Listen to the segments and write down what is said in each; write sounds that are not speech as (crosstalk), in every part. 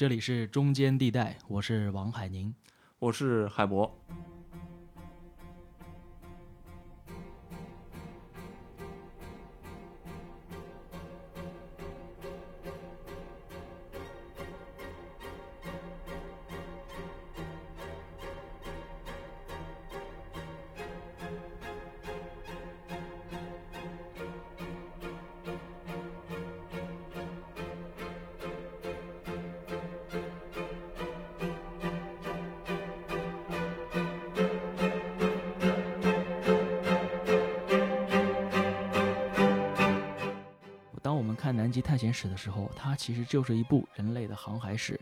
这里是中间地带，我是王海宁，我是海博。南极探险史的时候，它其实就是一部人类的航海史。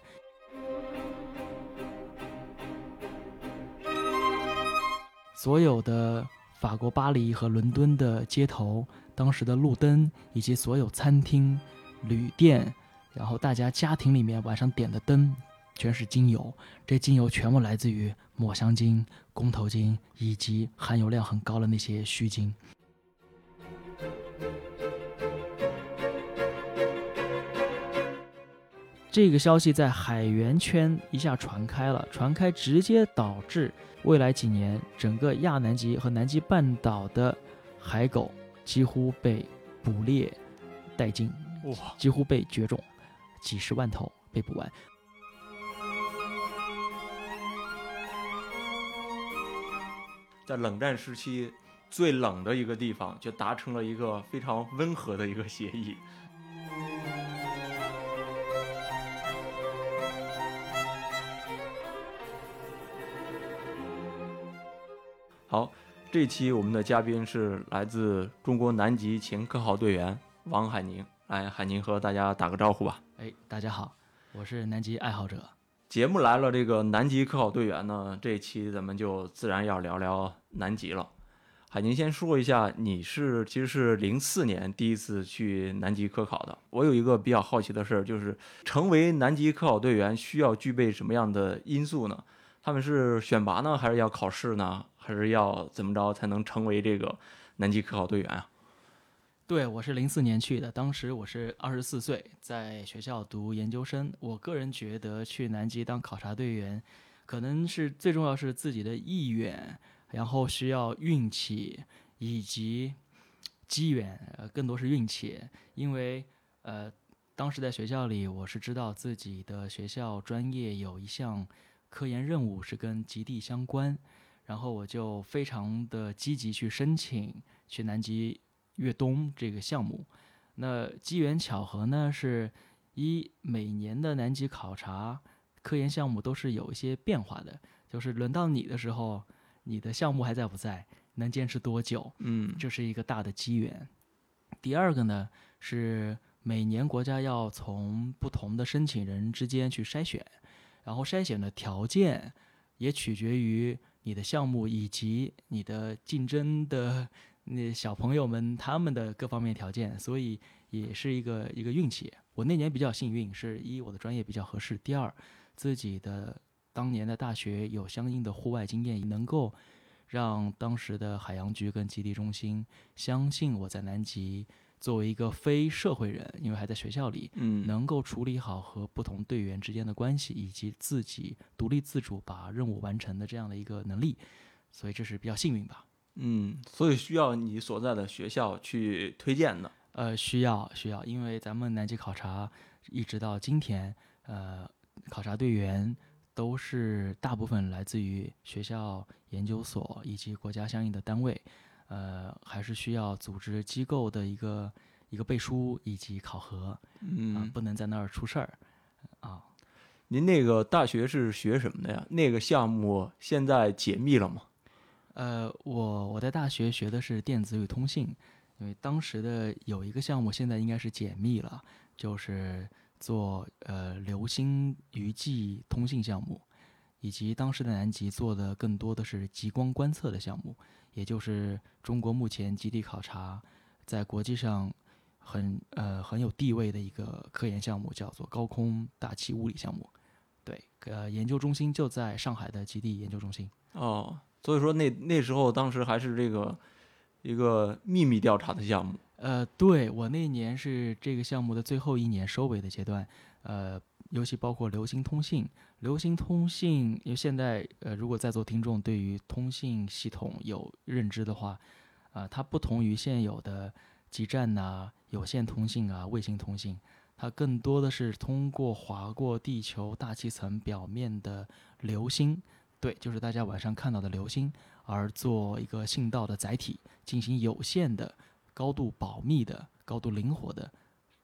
所有的法国巴黎和伦敦的街头，当时的路灯，以及所有餐厅、旅店，然后大家家庭里面晚上点的灯，全是精油。这精油全部来自于抹香鲸、公头鲸以及含油量很高的那些须鲸。这个消息在海员圈一下传开了，传开直接导致未来几年整个亚南极和南极半岛的海狗几乎被捕猎殆尽，哇，几乎被绝种，几十万头被捕完。在冷战时期最冷的一个地方，就达成了一个非常温和的一个协议。好，这期我们的嘉宾是来自中国南极前科考队员王海宁。来，海宁和大家打个招呼吧。哎，大家好，我是南极爱好者。节目来了，这个南极科考队员呢，这一期咱们就自然要聊聊南极了。海宁先说一下，你是其实是零四年第一次去南极科考的。我有一个比较好奇的事儿，就是成为南极科考队员需要具备什么样的因素呢？他们是选拔呢，还是要考试呢？还是要怎么着才能成为这个南极科考队员啊？对，我是零四年去的，当时我是二十四岁，在学校读研究生。我个人觉得去南极当考察队员，可能是最重要是自己的意愿，然后需要运气以及机缘，呃，更多是运气。因为呃，当时在学校里，我是知道自己的学校专业有一项科研任务是跟极地相关。然后我就非常的积极去申请去南极越冬这个项目。那机缘巧合呢，是一每年的南极考察科研项目都是有一些变化的，就是轮到你的时候，你的项目还在不在，能坚持多久？嗯，这是一个大的机缘。第二个呢，是每年国家要从不同的申请人之间去筛选，然后筛选的条件也取决于。你的项目以及你的竞争的那小朋友们他们的各方面条件，所以也是一个一个运气。我那年比较幸运，是一我的专业比较合适，第二自己的当年的大学有相应的户外经验，能够让当时的海洋局跟基地中心相信我在南极。作为一个非社会人，因为还在学校里，嗯，能够处理好和不同队员之间的关系，以及自己独立自主把任务完成的这样的一个能力，所以这是比较幸运吧。嗯，所以需要你所在的学校去推荐的。呃，需要需要，因为咱们南极考察一直到今天，呃，考察队员都是大部分来自于学校、研究所以及国家相应的单位。呃，还是需要组织机构的一个一个背书以及考核，嗯，不能在那儿出事儿，啊。您那个大学是学什么的呀？那个项目现在解密了吗？呃，我我在大学学的是电子与通信，因为当时的有一个项目现在应该是解密了，就是做呃流星余迹通信项目。以及当时的南极做的更多的是极光观测的项目，也就是中国目前极地考察在国际上很呃很有地位的一个科研项目，叫做高空大气物理项目。对，呃，研究中心就在上海的极地研究中心。哦，所以说那那时候当时还是这个一个秘密调查的项目。呃，对我那年是这个项目的最后一年收尾的阶段，呃。尤其包括流行通信。流行通信，因为现在呃，如果在座听众对于通信系统有认知的话，啊、它不同于现有的基站呐、有线通信啊、卫星通信，它更多的是通过划过地球大气层表面的流星，对，就是大家晚上看到的流星，而做一个信道的载体，进行有限的、高度保密的、高度灵活的、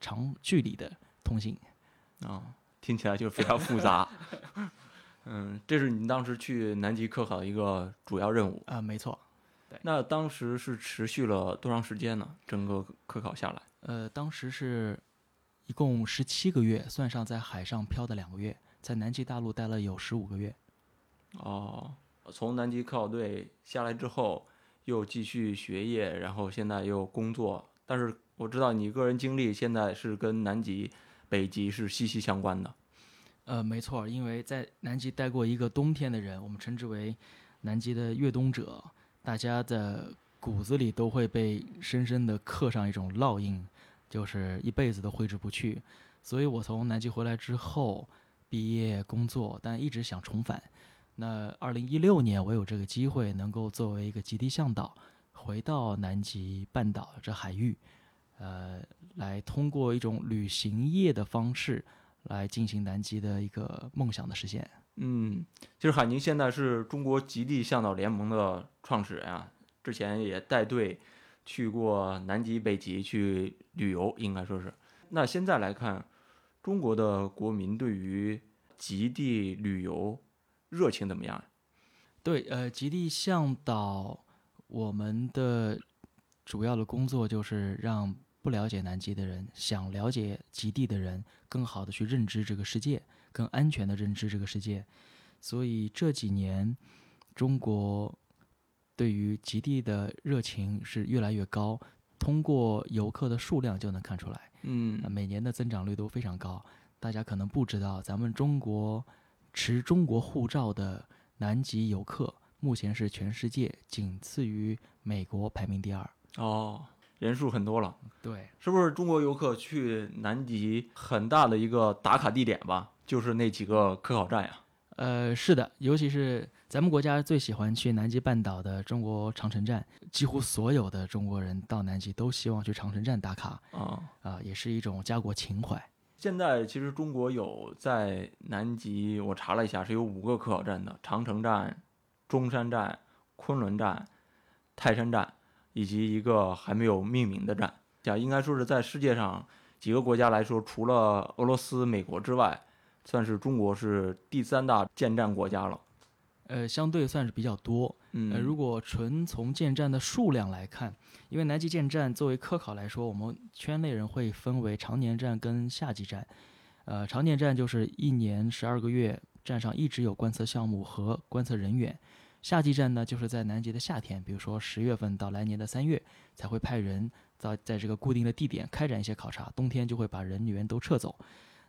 长距离的通信。啊、听起来就非常复杂。(laughs) 嗯，这是你当时去南极科考的一个主要任务。啊、没错。那当时是持续了多长时间呢？整个科考下来？呃，当时是一共十七个月，算上在海上漂的两个月，在南极大陆待了有十五个月。哦，从南极科考队下来之后，又继续学业，然后现在又工作。但是我知道你个人经历现在是跟南极、北极是息息相关的。呃，没错，因为在南极待过一个冬天的人，我们称之为南极的越冬者，大家的骨子里都会被深深的刻上一种烙印，就是一辈子都挥之不去。所以我从南极回来之后，毕业工作，但一直想重返。那二零一六年，我有这个机会，能够作为一个极地向导，回到南极半岛这海域，呃，来通过一种旅行业的方式。来进行南极的一个梦想的实现。嗯，其实海宁现在是中国极地向导联盟的创始人啊，之前也带队去过南极、北极去旅游，应该说是。那现在来看，中国的国民对于极地旅游热情怎么样？对，呃，极地向导，我们的主要的工作就是让不了解南极的人，想了解极地的人，更好的去认知这个世界，更安全的认知这个世界。所以这几年，中国对于极地的热情是越来越高，通过游客的数量就能看出来。嗯呃每年的增长率都非常高。大家可能不知道，咱们中国持中国护照的南极游客，目前是全世界仅次于美国排名第二。哦，人数很多了，对，是不是中国游客去南极很大的一个打卡地点吧？就是那几个科考站呀。呃，是的，尤其是咱们国家最喜欢去南极半岛的中国长城站，几乎所有的中国人到南极都希望去长城站打卡，啊、啊、也是一种家国情怀。现在其实中国有在南极，我查了一下，是有五个科考站的：长城站、中山站、昆仑站、泰山站，以及一个还没有命名的站。讲应该说是在世界上几个国家来说，除了俄罗斯、美国之外，算是中国是第三大建站国家了。呃，相对算是比较多。嗯，呃，如果纯从建站的数量来看，因为南极建站作为科考来说，我们圈内人会分为常年站跟夏季站。呃，常年站就是一年十二个月，站上一直有观测项目和观测人员。夏季站呢，就是在南极的夏天，比如说十月份到来年的三月，才会派人在在这个固定的地点开展一些考察，冬天就会把人员都撤走。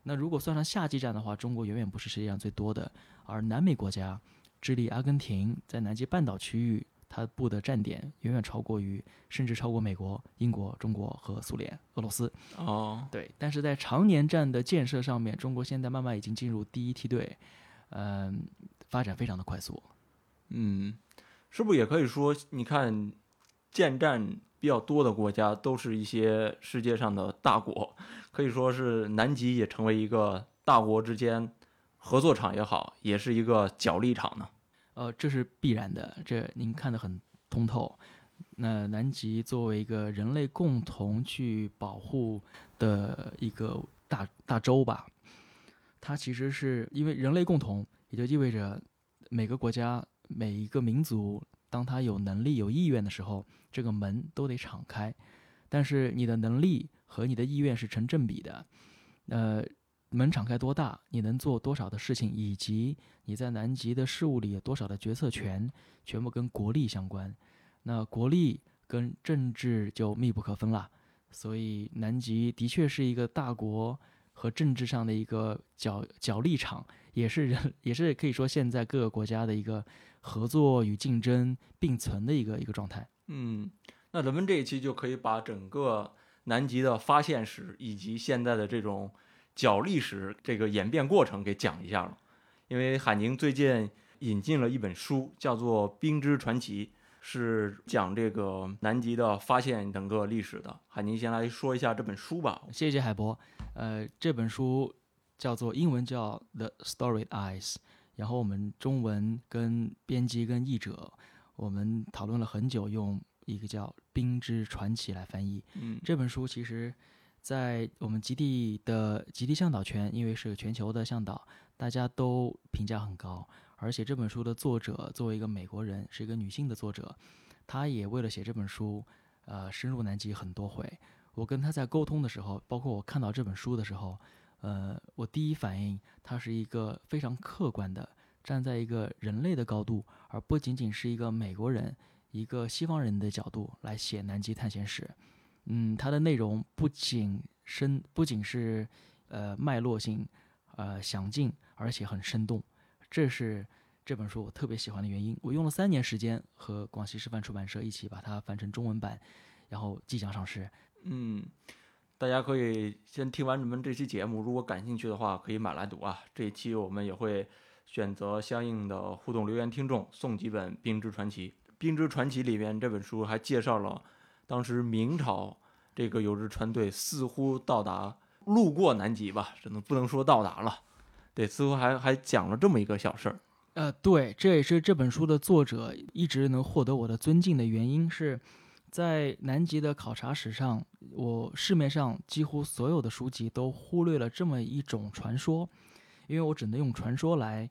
那如果算上夏季站的话，中国远远不是世界上最多的，而南美国家智利、阿根廷在南极半岛区域，它布的站点远远超过于，甚至超过美国、英国、中国和苏联、俄罗斯。哦，对，但是在常年站的建设上面，中国现在慢慢已经进入第一梯队，嗯、发展非常的快速。嗯，是不是也可以说，你看建站比较多的国家都是一些世界上的大国，可以说是南极也成为一个大国之间合作场也好，也是一个角力场呢。呃，这是必然的，这您看得很通透。那南极作为一个人类共同去保护的一个大大洲吧，它其实是因为人类共同，也就意味着每个国家、每一个民族，当他有能力、有意愿的时候，这个门都得敞开。但是你的能力和你的意愿是成正比的，呃，门敞开多大，你能做多少的事情，以及你在南极的事务里有多少的决策权，全部跟国力相关。那国力跟政治就密不可分了。所以南极的确是一个大国和政治上的一个角角力场，也是人 (laughs) 也是可以说现在各个国家的一个合作与竞争并存的一个一个状态。嗯，那咱们这一期就可以把整个南极的发现史以及现在的这种角历史这个演变过程给讲一下了。因为海宁最近引进了一本书，叫做《冰之传奇》，是讲这个南极的发现整个历史的。海宁先来说一下这本书吧。谢谢海博。呃，这本书叫做英文叫《The Storied Eyes》，然后我们中文跟编辑跟译者，我们讨论了很久，用一个叫《冰之传奇》来翻译。嗯这本书其实，在我们极地的极地向导圈，因为是个全球的向导，大家都评价很高。而且这本书的作者作为一个美国人，是一个女性的作者，她也为了写这本书，呃，深入南极很多回。我跟她在沟通的时候，包括我看到这本书的时候，呃，我第一反应，它是一个非常客观的，站在一个人类的高度，而不仅仅是一个美国人、一个西方人的角度来写南极探险史。嗯，它的内容不仅深，不仅是呃脉络性，呃详尽，而且很生动，这是这本书我特别喜欢的原因。我用了三年时间和广西师范出版社一起把它翻成中文版，然后即将上市。嗯，大家可以先听完你们这期节目，如果感兴趣的话，可以买来读啊。这一期我们也会选择相应的互动留言听众送几本《冰之传奇》。《冰之传奇》里面这本书还介绍了当时明朝这个有日船队似乎到达路过南极吧，只能不能说到达了。对，似乎还还讲了这么一个小事儿。呃，对，这也是这本书的作者一直能获得我的尊敬的原因是，在南极的考察史上，我市面上几乎所有的书籍都忽略了这么一种传说，因为我只能用传说来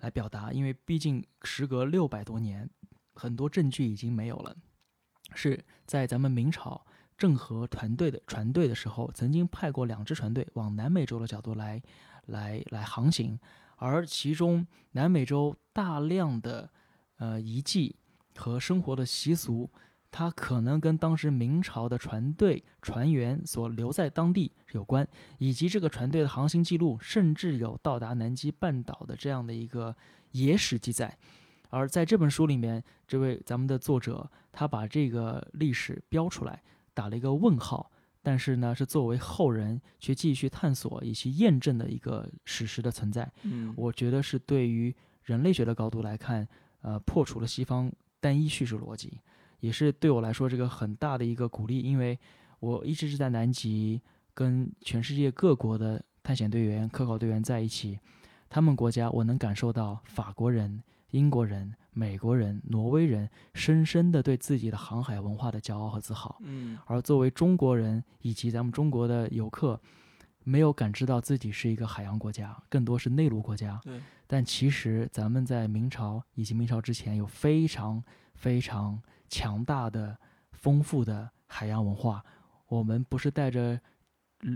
来表达，因为毕竟时隔六百多年，很多证据已经没有了。是在咱们明朝郑和团队的船队的时候，曾经派过两支船队往南美洲的角度来来来航行。而其中南美洲大量的呃遗迹和生活的习俗，它可能跟当时明朝的船队船员所留在当地有关，以及这个船队的航行记录，甚至有到达南极半岛的这样的一个野史记载。而在这本书里面，这位咱们的作者他把这个历史标出来，打了一个问号。但是呢，是作为后人去继续探索以及验证的一个史实的存在。嗯我觉得是对于人类学的高度来看，呃，破除了西方单一叙事逻辑，也是对我来说这个很大的一个鼓励。因为我一直是在南极跟全世界各国的探险队员、科考队员在一起，他们国家我能感受到法国人、英国人、美国人、挪威人深深的对自己的航海文化的骄傲和自豪。嗯而作为中国人以及咱们中国的游客，没有感知到自己是一个海洋国家，更多是内陆国家。对，但其实咱们在明朝以及明朝之前有非常非常强大的、丰富的海洋文化。我们不是带着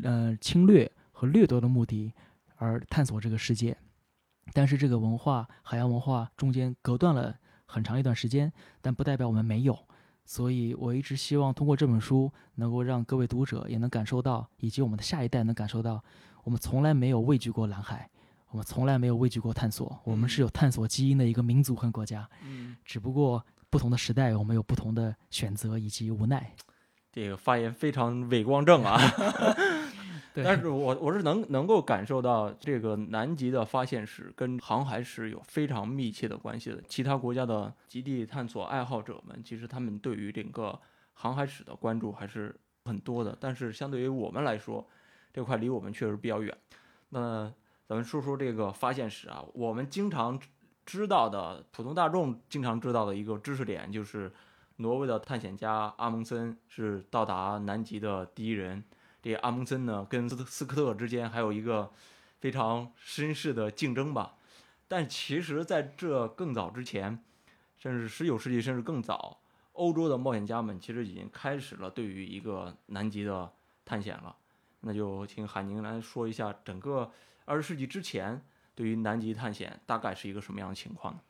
呃侵略和掠夺的目的而探索这个世界，但是这个文化海洋文化中间隔断了很长一段时间，但不代表我们没有。所以我一直希望通过这本书，能够让各位读者也能感受到，以及我们的下一代能感受到，我们从来没有畏惧过蓝海，我们从来没有畏惧过探索，我们是有探索基因的一个民族和国家，嗯，只不过不同的时代，我们有不同的选择以及无奈。这个发言非常伟光正啊。(laughs) 对，但是我我是能能够感受到这个南极的发现史跟航海史有非常密切的关系的。其他国家的极地探索爱好者们，其实他们对于整个航海史的关注还是很多的。但是相对于我们来说，这块离我们确实比较远。那咱们说说这个发现史啊，我们经常知道的，普通大众经常知道的一个知识点就是，挪威的探险家阿蒙森是到达南极的第一人。这阿蒙森呢，跟斯斯科特之间还有一个非常绅士的竞争吧。但其实，在这更早之前，甚至十九世纪甚至更早，欧洲的冒险家们其实已经开始了对于一个南极的探险了。那就请海宁来说一下，整个二十世纪之前对于南极探险大概是一个什么样的情况呢？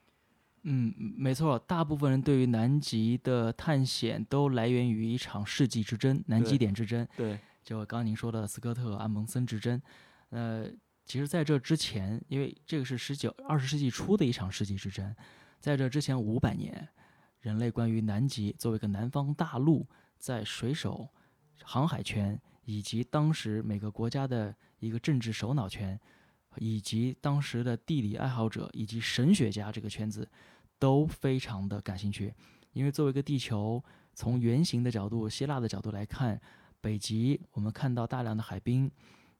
嗯，没错，大部分人对于南极的探险都来源于一场世纪之争——南极点之争。对，就刚刚您说的斯科特、安蒙森之争，呃，其实在这之前，因为这个是十九、二十世纪初的一场世纪之争，在这之前五百年，人类关于南极作为一个南方大陆，在水手、航海圈以及当时每个国家的一个政治首脑圈，以及当时的地理爱好者以及神学家这个圈子，都非常的感兴趣。因为作为一个地球，从圆形的角度、希腊的角度来看，北极我们看到大量的海冰，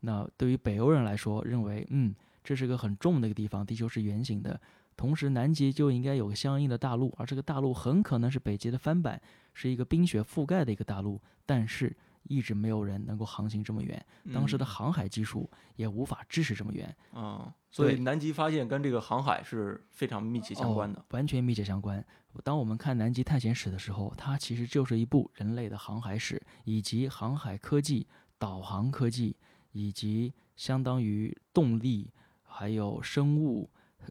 那对于北欧人来说，认为嗯，这是个很重的一个地方，地球是圆形的。同时，南极就应该有个相应的大陆，而这个大陆很可能是北极的翻版，是一个冰雪覆盖的一个大陆。但是，一直没有人能够航行这么远，当时的航海技术也无法支持这么远。嗯，所以南极发现跟这个航海是非常密切相关的，完全密切相关。当我们看南极探险史的时候，它其实就是一部人类的航海史，以及航海科技、导航科技，以及相当于动力还有生物。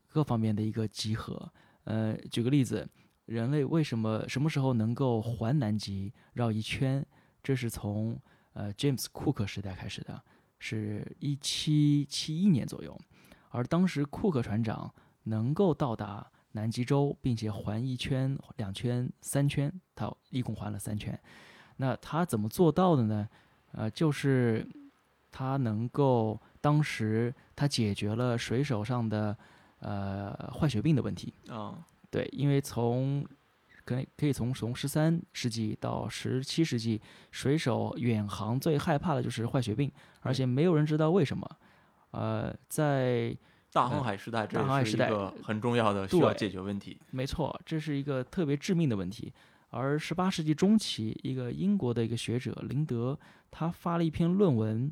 各方面的一个集合，呃，举个例子，人类为什么什么时候能够环南极绕一圈？这是从呃 James Cook 时代开始的，是一七七一年左右。而当时库克船长能够到达南极洲，并且环一圈、两圈、三圈，他一共环了三圈。那他怎么做到的呢？呃，就是他能够当时他解决了水手上的。呃，坏血病的问题啊，对，因为从可以可以从从十三世纪到十七世纪，水手远航最害怕的就是坏血病，而且没有人知道为什么。呃，在大航海时代，大航海时代很重要的需要解决问题。没错，这是一个特别致命的问题。而十八世纪中期，一个英国的一个学者林德，他发了一篇论文，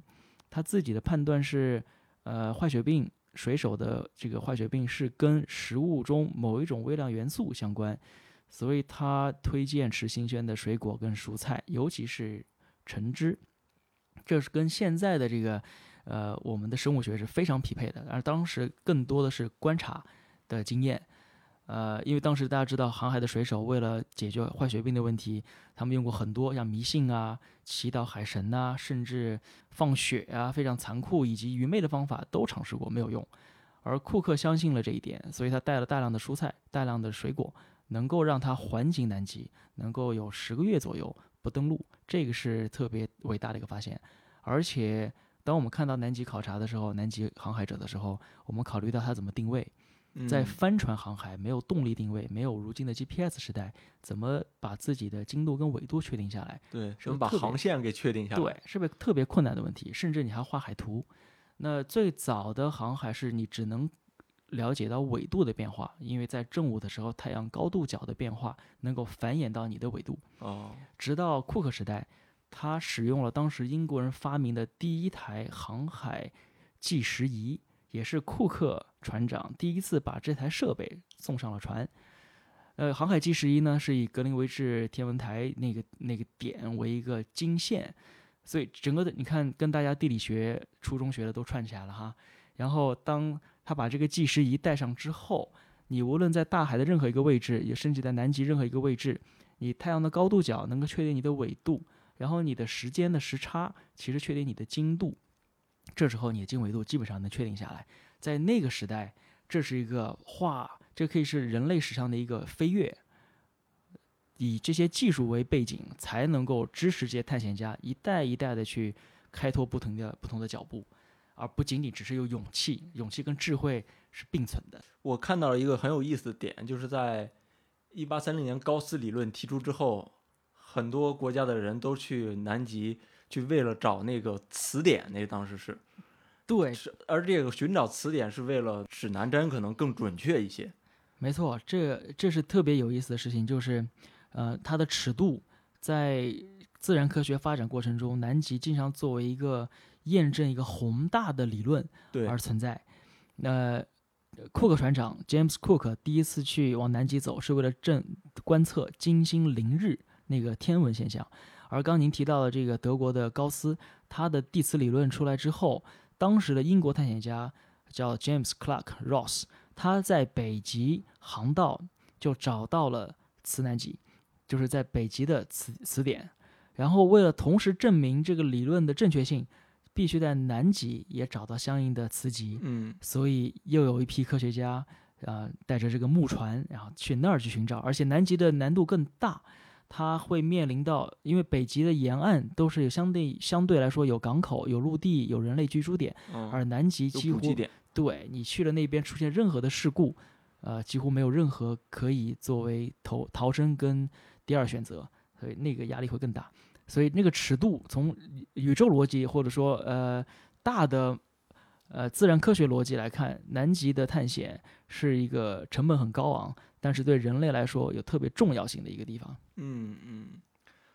他自己的判断是，呃，坏血病。水手的这个坏血病是跟食物中某一种微量元素相关，所以他推荐吃新鲜的水果跟蔬菜，尤其是橙汁。这是跟现在的这个呃我们的生物学是非常匹配的，而当时更多的是观察的经验。呃，因为当时大家知道，航海的水手为了解决坏血病的问题，他们用过很多像迷信啊、祈祷海神呐，甚至放血啊，非常残酷以及愚昧的方法都尝试过，没有用。而库克相信了这一点，所以他带了大量的蔬菜、大量的水果，能够让它环境南极，能够有十个月左右不登陆，这个是特别伟大的一个发现。而且，当我们看到南极考察的时候，南极航海者的时候，我们考虑到它怎么定位。在帆船航海没有动力定位，没有如今的 GPS 时代，怎么把自己的经度跟纬度确定下来？对，怎么把航线给确定下来？对，是不是特别困难的问题？甚至你还画海图。那最早的航海是你只能了解到纬度的变化，因为在正午的时候，太阳高度角的变化能够繁衍到你的纬度。哦。直到库克时代，他使用了当时英国人发明的第一台航海计时仪。也是库克船长第一次把这台设备送上了船。呃，航海计时仪呢是以格林威治天文台那个那个点为一个经线，所以整个的你看跟大家地理学初中学的都串起来了哈。然后当他把这个计时仪带上之后，你无论在大海的任何一个位置，也甚至在南极任何一个位置，你太阳的高度角能够确定你的纬度，然后你的时间的时差其实确定你的经度。这时候你的经纬度基本上能确定下来，在那个时代，这是一个画，这可以是人类史上的一个飞跃。以这些技术为背景，才能够支持这些探险家一代一代的去开拓不同的不同的脚步，而不仅仅只是有勇气，勇气跟智慧是并存的。我看到了一个很有意思的点，就是在一八三零年高斯理论提出之后，很多国家的人都去南极。去为了找那个词典，那当时是，对，是而这个寻找词典是为了指南针可能更准确一些。没错，这这是特别有意思的事情，就是，呃，它的尺度在自然科学发展过程中，南极经常作为一个验证一个宏大的理论而存在。那库克船长 James Cook 第一次去往南极走，是为了证观测金星凌日那个天文现象。而刚您提到的这个德国的高斯，他的地磁理论出来之后，当时的英国探险家叫 James Clark Ross，他在北极航道就找到了磁南极，就是在北极的磁磁点。然后为了同时证明这个理论的正确性，必须在南极也找到相应的磁极。嗯，所以又有一批科学家呃带着这个木船，然后去那儿去寻找，而且南极的难度更大。它会面临到，因为北极的沿岸都是有相对相对来说有港口、有陆地、有人类居住点，嗯，而南极几乎对你去了那边出现任何的事故，呃，几乎没有任何可以作为逃逃生跟第二选择，所以那个压力会更大。所以那个尺度从宇宙逻辑或者说呃大的呃自然科学逻辑来看，南极的探险是一个成本很高昂，但是对人类来说有特别重要性的一个地方。嗯嗯。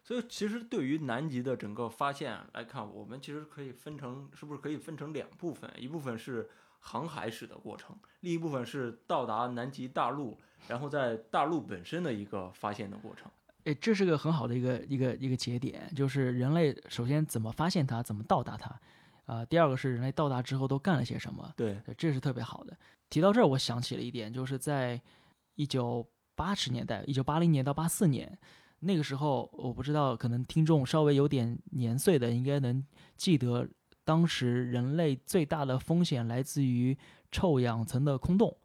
所以其实对于南极的整个发现来看，我们其实可以分成，是不是可以分成两部分？一部分是航海史的过程，另一部分是到达南极大陆，然后在大陆本身的一个发现的过程。诶，这是个很好的一个一个一个节点，就是人类首先怎么发现它，怎么到达它，啊、第二个是人类到达之后都干了些什么，对，对这是特别好的。提到这儿，我想起了一点，就是在一九八十年代，一九八零年到八四年那个时候，我不知道，可能听众稍微有点年岁的，应该能记得，当时人类最大的风险来自于臭氧层的空洞。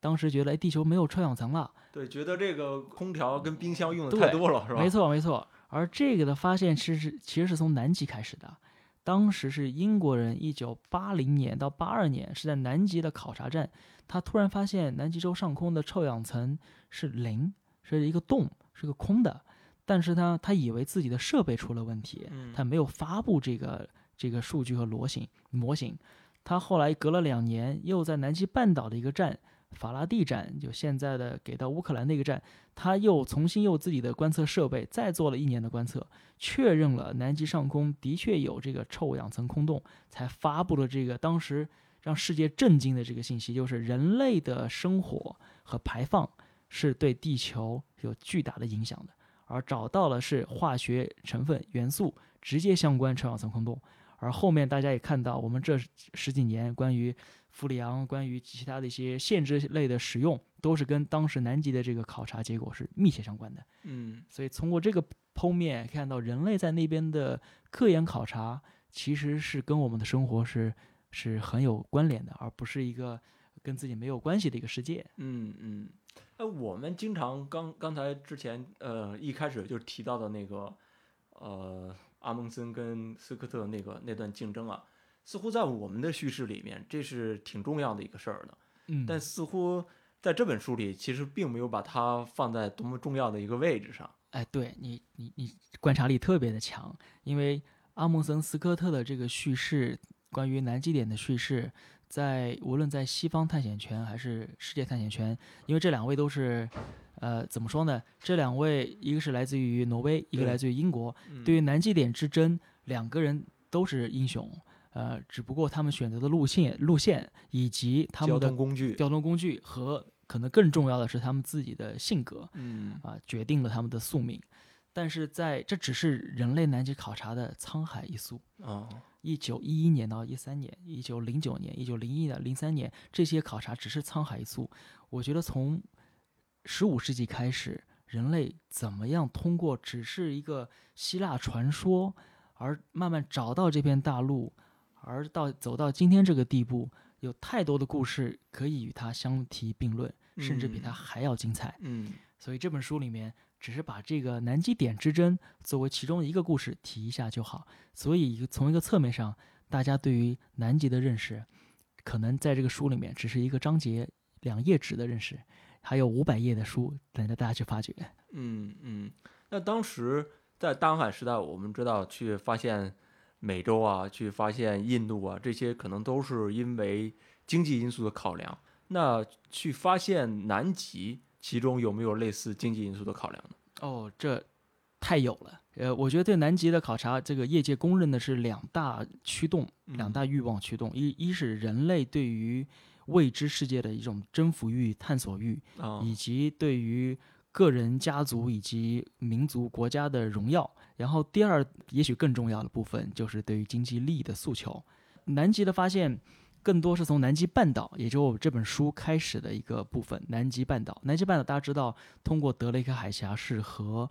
当时觉得，哎，地球没有臭氧层了，对，觉得这个空调跟冰箱用的太多了，是吧？没错，没错。而这个的发现其实是其实是从南极开始的，当时是英国人一九八零年到八二年是在南极的考察站，他突然发现南极洲上空的臭氧层是零，是一个洞，是个空的。但是呢他以为自己的设备出了问题，嗯他没有发布这个这个数据和模型模型。他后来隔了两年，又在南极半岛的一个站法拉第站，就现在的给到乌克兰那个站，他又重新用自己的观测设备再做了一年的观测，确认了南极上空的确有这个臭氧层空洞，才发布了这个当时让世界震惊的这个信息，就是人类的生活和排放是对地球有巨大的影响的，而找到了是化学成分元素直接相关臭氧层空洞。而后面大家也看到，我们这十几年关于氟利昂、关于其他的一些限制类的使用，都是跟当时南极的这个考察结果是密切相关的。嗯所以通过这个剖面看到，人类在那边的科研考察其实是跟我们的生活是是很有关联的，而不是一个跟自己没有关系的一个世界。嗯嗯。哎，我们经常刚刚才之前呃一开始就提到的那个呃阿蒙森跟斯科特那个那段竞争啊，似乎在我们的叙事里面这是挺重要的一个事儿的，嗯，但似乎在这本书里其实并没有把它放在多么重要的一个位置上。哎，对你，你你观察力特别的强，因为阿蒙森斯科特的这个叙事，关于南极点的叙事，在无论在西方探险圈还是世界探险圈，因为这两位都是，呃，怎么说呢？这两位一个是来自于挪威，一个来自于英国，嗯对于南极点之争，两个人都是英雄，呃，只不过他们选择的路线、路线以及他们的通工具，交通工具和可能更重要的是他们自己的性格，嗯啊，决定了他们的宿命。但是在这只是人类南极考察的沧海一粟。啊一九一一年到一三年，一九零九年、一九零一到零三年，这些考察只是沧海一粟。我觉得从十五世纪开始，人类怎么样通过只是一个希腊传说，而慢慢找到这片大陆，而到走到今天这个地步，有太多的故事可以与它相提并论，甚至比它嗯还要精彩。嗯所以这本书里面只是把这个南极点之争作为其中一个故事提一下就好。所以从一个侧面上，大家对于南极的认识，可能在这个书里面只是一个章节两页纸的认识，还有五百页的书等着大家去发掘。嗯嗯。那当时在大航海时代，我们知道去发现美洲啊，去发现印度啊，这些可能都是因为经济因素的考量。那去发现南极，其中有没有类似经济因素的考量呢？哦，这太有了。呃，我觉得对南极的考察，这个业界公认的是两大驱动，两大欲望驱动。一一是人类对于未知世界的一种征服欲、探索欲，啊，以及对于个人、家族以及民族、国家的荣耀。然后第二，也许更重要的部分就是对于经济利益的诉求。南极的发现更多是从南极半岛，也就是我这本书开始的一个部分。南极半岛，南极半岛大家知道，通过德雷克海峡是和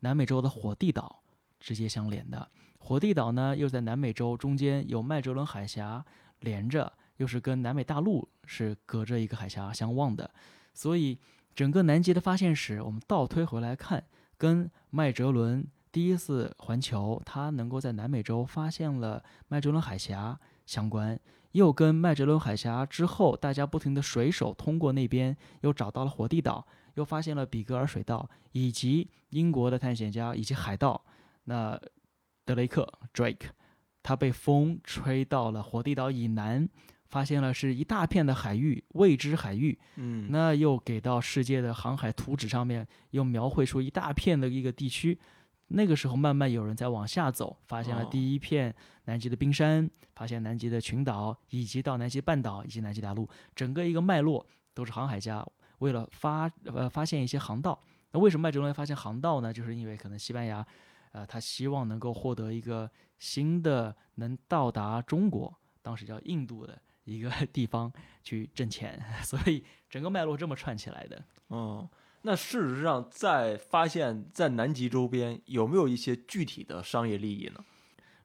南美洲的火地岛直接相连的。火地岛呢，又在南美洲中间有麦哲伦海峡连着，又是跟南美大陆是隔着一个海峡相望的，所以整个南极的发现史，我们倒推回来看，跟麦哲伦第一次环球，他能够在南美洲发现了麦哲伦海峡相关，又跟麦哲伦海峡之后，大家不停的水手通过那边又找到了火地岛，又发现了比格尔水道，以及英国的探险家以及海盗，那德雷克 Drake，他被风吹到了火地岛以南。发现了是一大片的海域，未知海域。嗯，那又给到世界的航海图纸上面，又描绘出一大片的一个地区。那个时候，慢慢有人在往下走，发现了第一片南极的冰山，发现南极的群岛，以及到南极半岛以及南极大陆，整个一个脉络都是航海家为了发呃发现一些航道。那为什么麦哲伦发现航道呢？就是因为可能西班牙，呃，他希望能够获得一个新的能到达中国，当时叫印度的。一个 (laughs) 地方去挣钱，(laughs) 所以整个脉络这么串起来的。哦，那事实上，在发现，在南极周边有没有一些具体的商业利益呢？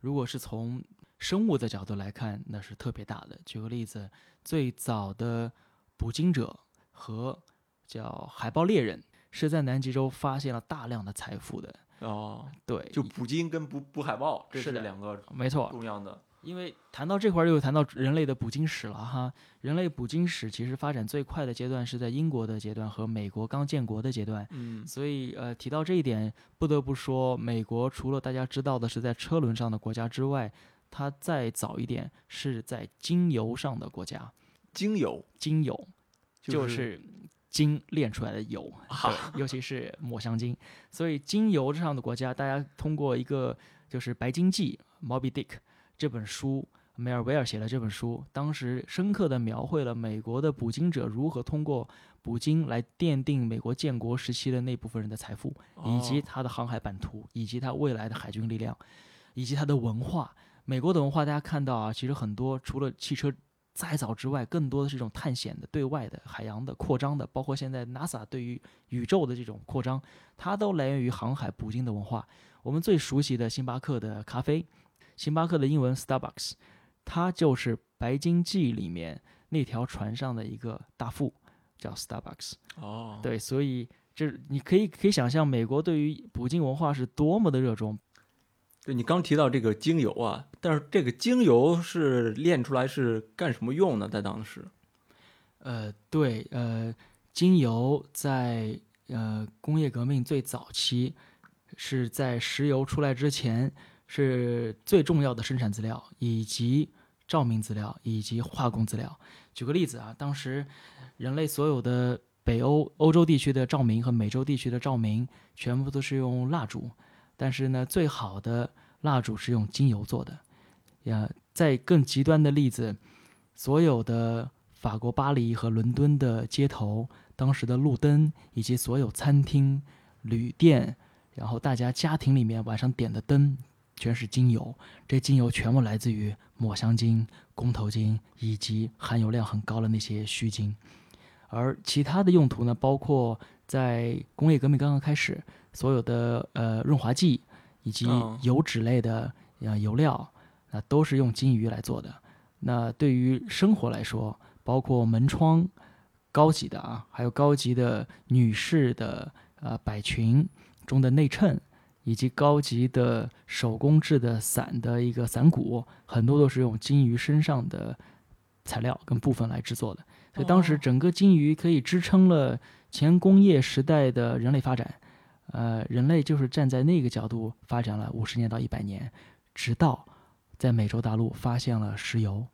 如果是从生物的角度来看，那是特别大的。举个例子，最早的捕鲸者和叫海豹猎人，是在南极洲发现了大量的财富的。哦，对，就捕鲸跟捕捕海豹，这是两个没错重要的。因为谈到这块儿，又谈到人类的捕鲸史了哈。人类捕鲸史其实发展最快的阶段是在英国的阶段和美国刚建国的阶段。嗯，所以呃，提到这一点，不得不说，美国除了大家知道的是在车轮上的国家之外，它再早一点是在精油上的国家。精油，精油就是精炼出来的油，对，尤其是抹香鲸。所以精油上的国家，大家通过一个就是《白鲸记》（Moby Dick）。这本书，梅尔维尔写的这本书，当时深刻地描绘了美国的捕鲸者如何通过捕鲸来奠定美国建国时期的那部分人的财富，以及他的航海版图，以及他未来的海军力量，以及他的文化。美国的文化，大家看到啊，其实很多除了汽车再早之外，更多的是一种探险的、对外的、海洋的扩张的，包括现在 NASA 对于宇宙的这种扩张，它都来源于航海捕鲸的文化。我们最熟悉的星巴克的咖啡。星巴克的英文 Starbucks，它就是《白鲸记》里面那条船上的一个大副，叫 Starbucks。哦，对，所以这你可以可以想象，美国对于捕鲸文化是多么的热衷。对你刚提到这个精油啊，但是这个精油是炼出来是干什么用呢？在当时？呃，对，呃，精油在呃工业革命最早期是在石油出来之前。是最重要的生产资料，以及照明资料，以及化工资料。举个例子啊，当时人类所有的北欧、欧洲地区的照明和美洲地区的照明，全部都是用蜡烛。但是呢，最好的蜡烛是用精油做的。呀，在更极端的例子，所有的法国巴黎和伦敦的街头，当时的路灯，以及所有餐厅、旅店，然后大家家庭里面晚上点的灯。全是精油，这精油全部来自于抹香鲸、公头鲸以及含油量很高的那些须鲸，而其他的用途呢，包括在工业革命刚刚开始，所有的呃润滑剂以及油脂类的呃油料，那都是用金鱼来做的。那对于生活来说，包括门窗，高级的啊，还有高级的女士的呃摆裙中的内衬。以及高级的手工制的伞的一个伞骨，很多都是用金鱼身上的材料跟部分来制作的。所以当时整个金鱼可以支撑了前工业时代的人类发展。呃，人类就是站在那个角度发展了五十年到一百年，直到在美洲大陆发现了石油，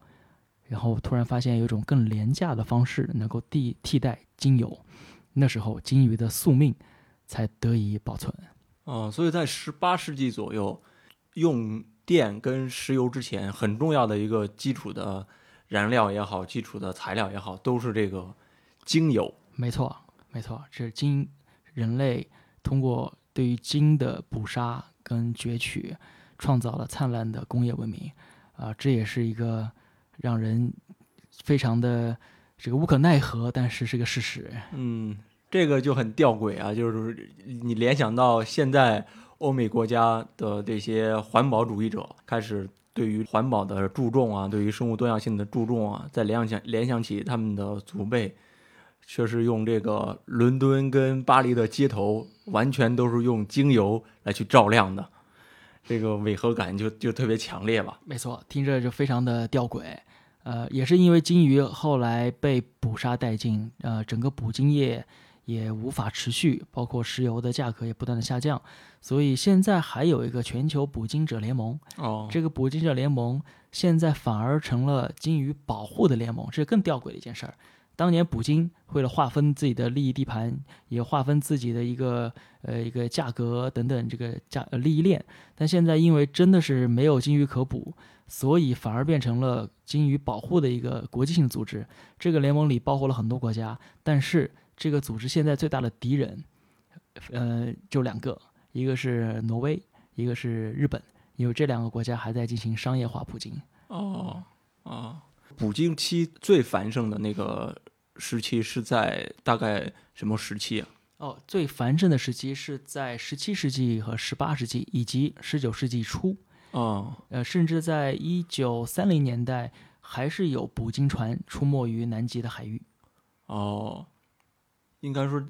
然后突然发现有一种更廉价的方式能够替替代金油，那时候金鱼的宿命才得以保存。啊，所以在十八世纪左右，用电跟石油之前，很重要的一个基础的燃料也好，基础的材料也好，都是这个精油。没错，没错，这是精人类通过对于金的捕杀跟攫取，创造了灿烂的工业文明。啊，这也是一个让人非常的这个无可奈何，但是是个事实。嗯。这个就很吊诡啊，就是你联想到现在欧美国家的这些环保主义者开始对于环保的注重啊，对于生物多样性的注重啊，再联想联想起他们的祖辈，却是用这个伦敦跟巴黎的街头，完全都是用精油来去照亮的，这个违和感就就特别强烈吧。没错，听着就非常的吊诡。呃，也是因为鲸鱼后来被捕杀殆尽，呃，整个捕鲸业也无法持续，包括石油的价格也不断的下降，所以现在还有一个全球捕鲸者联盟。哦，这个捕鲸者联盟现在反而成了鲸鱼保护的联盟，这是更吊诡的一件事儿。当年捕鲸为了划分自己的利益地盘，也划分自己的一个呃一个价格等等这个价呃利益链，但现在因为真的是没有鲸鱼可捕，所以反而变成了鲸鱼保护的一个国际性组织。这个联盟里包括了很多国家，但是这个组织现在最大的敌人，呃，就两个，一个是挪威，一个是日本，因为这两个国家还在进行商业化捕鲸。哦，哦，捕鲸期最繁盛的那个时期是在大概什么时期啊？哦，最繁盛的时期是在十七世纪和十八世纪，以及十九世纪初。哦，呃，甚至在一九三零年代，还是有捕鲸船出没于南极的海域。哦，应该说，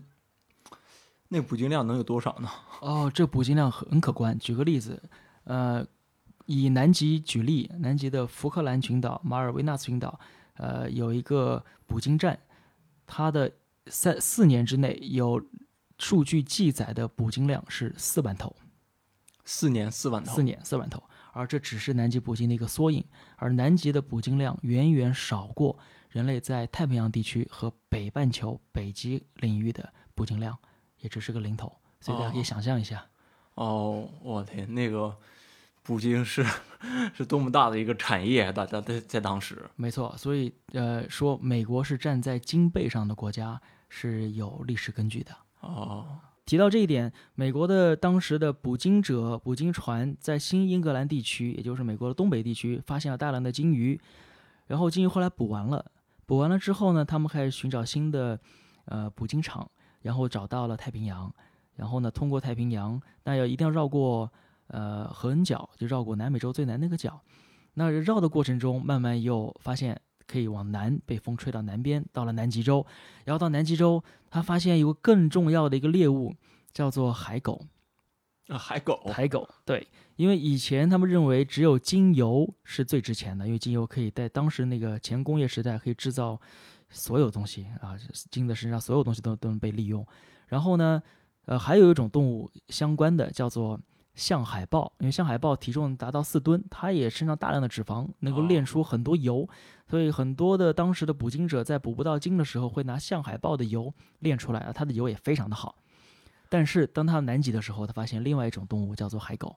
那捕鲸量能有多少呢？(laughs) 哦，这捕鲸量很可观。举个例子，呃，以南极举例，南极的福克兰群岛、马尔维纳斯群岛，呃，有一个捕鲸站，它的三四年之内有数据记载的捕鲸量是四万头，四年四万头四。年四万头。而这只是南极捕鲸的一个缩影，而南极的捕鲸量远远少过人类在太平洋地区和北半球北极领域的捕鲸量，也只是个零头。所以大家可以哦想象一下。哦，我天，那个捕鲸是是多么大的一个产业，大家在在当时。没错，所以呃，说美国是站在鲸背上的国家是有历史根据的。哦，提到这一点，美国的当时的捕鲸者、捕鲸船在新英格兰地区，也就是美国的东北地区，发现了大量的鲸鱼，然后鲸鱼后来捕完了，捕完了之后呢，他们开始寻找新的呃捕鲸场，然后找到了太平洋，然后呢，通过太平洋，那要一定要绕过呃合恩角，就绕过南美洲最南那个角。那绕的过程中，慢慢又发现可以往南，被风吹到南边，到了南极洲，然后到南极洲，他发现有个更重要的一个猎物，叫做海狗。海狗。海狗，对，因为以前他们认为只有精油是最值钱的，因为精油可以在当时那个前工业时代可以制造所有东西啊，鲸的身上所有东西都都能被利用。然后呢，呃，还有一种动物相关的叫做象海豹，因为象海豹体重达到四吨，它也身上大量的脂肪，能够炼出很多油，所以很多的当时的捕鲸者在捕不到鲸的时候，会拿象海豹的油炼出来啊，它的油也非常的好。但是当他南极的时候，他发现另外一种动物叫做海狗，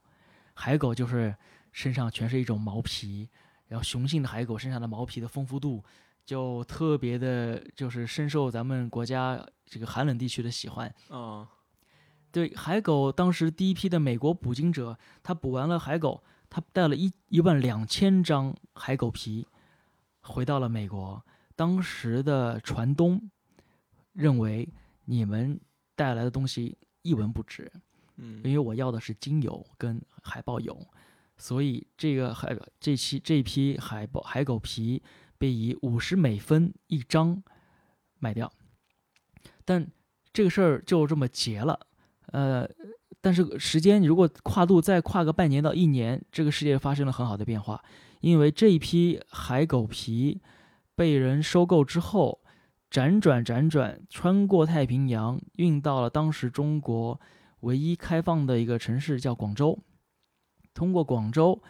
海狗就是身上全是一种毛皮，然后雄性的海狗身上的毛皮的丰富度就特别的，就是深受咱们国家这个寒冷地区的喜欢。嗯，对海狗，当时第一批的美国捕鲸者，他捕完了海狗，他带了一一万两千张海狗皮回到了美国。当时的船东认为你们带来的东西一文不值，嗯。因为我要的是精油跟海豹油，所以这个海这期这一批海豹海狗皮被以五十美分一张卖掉，但这个事儿就这么结了，呃，但是时间如果跨度再跨个半年到一年，这个世界发生了很好的变化，因为这一批海狗皮被人收购之后，辗转辗转穿过太平洋，运到了当时中国唯一开放的一个城市叫广州。通过广州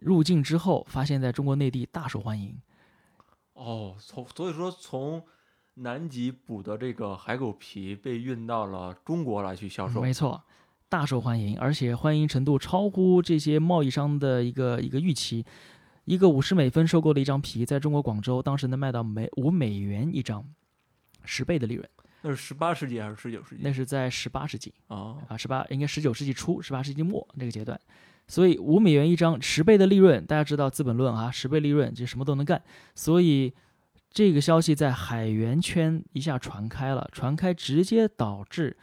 入境之后，发现在中国内地大受欢迎。哦，从所以说从南极捕的这个海狗皮被运到了中国来去销售。没错，大受欢迎，而且欢迎程度超乎这些贸易商的一个一个预期。一个五十美分收购的一张皮，在中国广州当时能卖到每五美元一张，十倍的利润。那是十八世纪还是十九世纪？那是在十八世纪啊，啊，十八应该十九世纪初、十八世纪末那个阶段。所以五美元一张，十倍的利润，大家知道《资本论》啊，十倍利润就什么都能干。所以这个消息在海员圈一下传开了，传开直接导致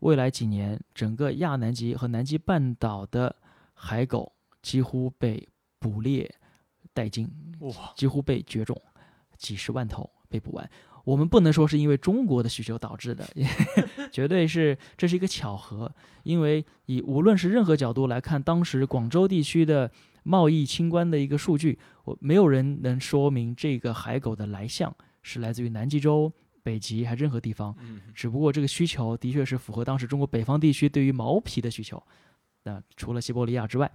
未来几年整个亚南极和南极半岛的海狗几乎被捕猎殆尽，哇，几乎被绝种，几十万头被捕完。我们不能说是因为中国的需求导致的，(laughs) 绝对是这是一个巧合。因为以无论是任何角度来看，当时广州地区的贸易清关的一个数据，我没有人能说明这个海狗的来向是来自于南极洲、北极还是任何地方。嗯只不过这个需求的确是符合当时中国北方地区对于毛皮的需求，那除了西伯利亚之外，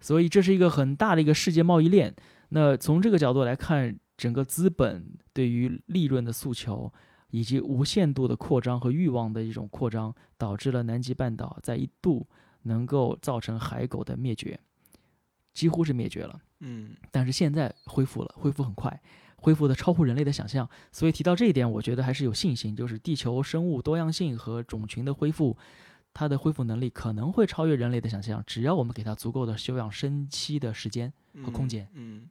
所以这是一个很大的一个世界贸易链。那从这个角度来看，整个资本对于利润的诉求，以及无限度的扩张和欲望的一种扩张，导致了南极半岛在一度能够造成海狗的灭绝，几乎是灭绝了。嗯但是现在恢复了，恢复很快，恢复的超乎人类的想象。所以提到这一点，我觉得还是有信心，就是地球生物多样性和种群的恢复，它的恢复能力可能会超越人类的想象，只要我们给它足够的休养生息的时间和空间。嗯，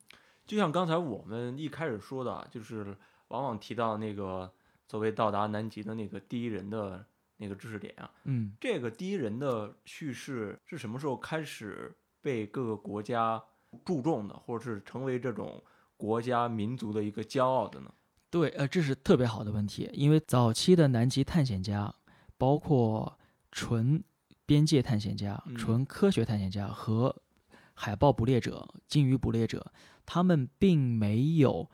就像刚才我们一开始说的，啊就是往往提到那个所谓到达南极的那个第一人的那个知识点啊，嗯，这个第一人的叙事是什么时候开始被各个国家注重的，或者是成为这种国家民族的一个骄傲的呢？对，呃，这是特别好的问题，因为早期的南极探险家，包括纯边界探险家、嗯。纯科学探险家和海豹捕猎者、鲸鱼捕猎者，他们并没有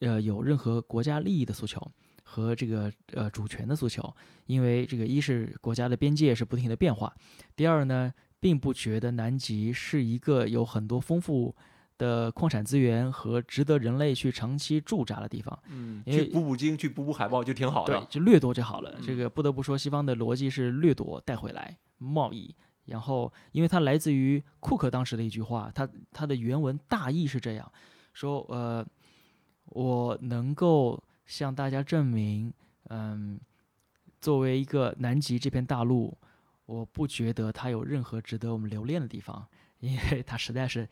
呃有任何国家利益的诉求和这个呃主权的诉求，因为这个一是国家的边界是不停的变化，第二呢，并不觉得南极是一个有很多丰富的矿产资源和值得人类去长期驻扎的地方。嗯，去捕捕鲸、去捕捕海豹就挺好的，。对就掠夺就好了。嗯这个不得不说，西方的逻辑是掠夺带回来贸易。然后，因为它来自于库克当时的一句话，他他的原文大意是这样说：呃，我能够向大家证明，嗯，作为一个南极这片大陆，我不觉得它有任何值得我们留恋的地方，因为它实在是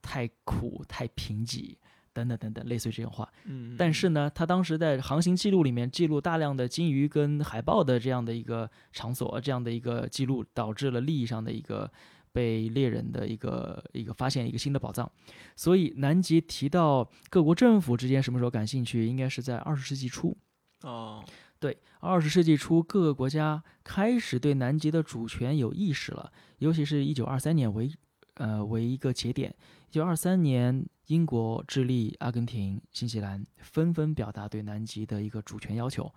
太苦、太贫瘠，等等等等，类似于这种话。嗯，但是呢，他当时在航行记录里面记录大量的鲸鱼跟海豹的这样的一个场所，这样的一个记录，导致了利益上的一个被猎人的一个一个发现一个新的宝藏。所以南极提到各国政府之间什么时候感兴趣，应该是在二十世纪初。哦，对，二十世纪初，各个国家开始对南极的主权有意识了，尤其是一九二三年为呃为一个节点。一九二三年，英国、智利、阿根廷、新西兰纷纷表达对南极的一个主权要求，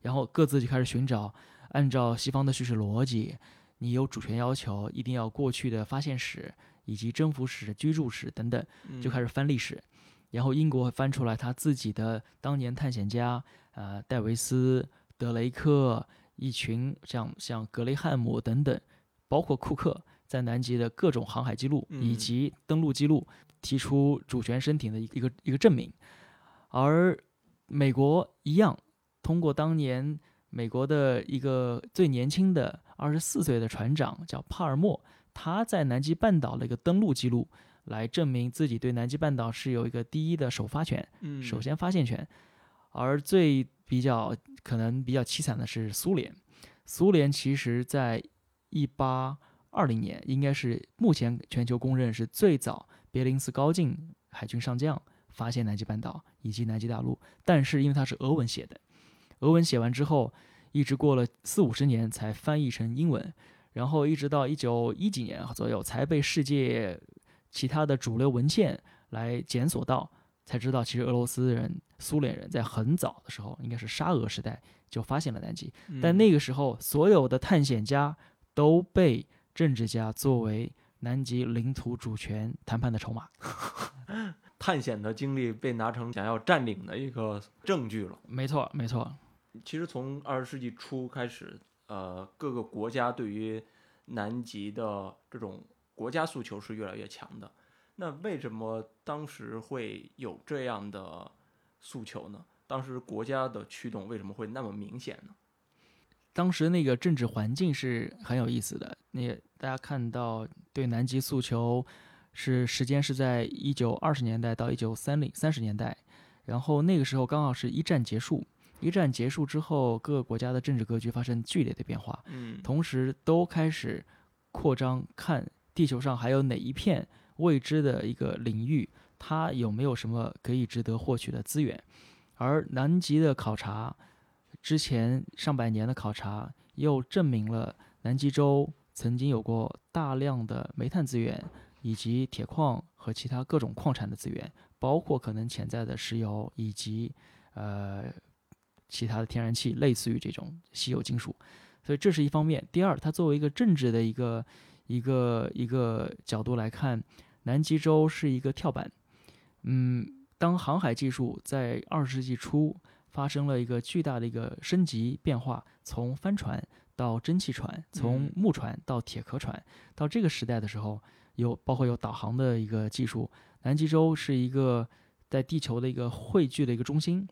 然后各自就开始寻找，按照西方的叙事逻辑，你有主权要求，一定要过去的发现史以及征服史、居住史等等，就开始始翻历史。然后英国翻出来他自己的当年探险家，呃，戴维斯、德雷克一群，像像格雷汉姆等等，包括库克在南极的各种航海记录以嗯及登陆记录，提出主权申请的一个一个一个证明。而美国一样，通过当年美国的一个最年轻的二十四岁的船长叫帕尔默，他在南极半岛的一个登陆记录，来证明自己对南极半岛是有一个第一的首发权。嗯首先发现权。而最比较可能比较凄惨的是苏联，苏联其实在一八二零年应该是目前全球公认是最早别林斯高进海军上将发现南极半岛以及南极大陆，但是因为它是俄文写的，俄文写完之后，一直过了四五十年才翻译成英文，然后一直到一九一几年左右才被世界其他的主流文献来检索到，才知道其实俄罗斯人、苏联人在很早的时候，应该是沙俄时代就发现了南极，但嗯。那个时候所有的探险家都被政治家作为南极领土主权谈判的筹码。(laughs) 探险的经历被拿成想要占领的一个证据了。没错，没错，其实从二十世纪初开始，呃，各个国家对于南极的这种国家诉求是越来越强的。那为什么当时会有这样的诉求呢？当时国家的驱动为什么会那么明显呢？当时那个政治环境是很有意思的。那大家看到对南极诉求是时间是在一九二十年代到一九三零三十年代，然后那个时候刚好是一战结束。一战结束之后，各个国家的政治格局发生剧烈的变化，嗯同时都开始扩张，看地球上还有哪一片未知的一个领域，它有没有什么可以值得获取的资源。而南极的考察，之前上百年的考察又证明了南极洲曾经有过大量的煤炭资源，以及铁矿和其他各种矿产的资源，包括可能潜在的石油以及呃其他的天然气，类似于这种稀有金属。所以这是一方面。第二，它作为一个政治的一个一个一个角度来看，南极洲是一个跳板。嗯，当航海技术在二十世纪初发生了一个巨大的一个升级变化，从帆船到蒸汽船，从木船到铁壳船，到这个时代的时候，有包括有导航的一个技术，南极洲是一个在地球的一个汇聚的一个中心，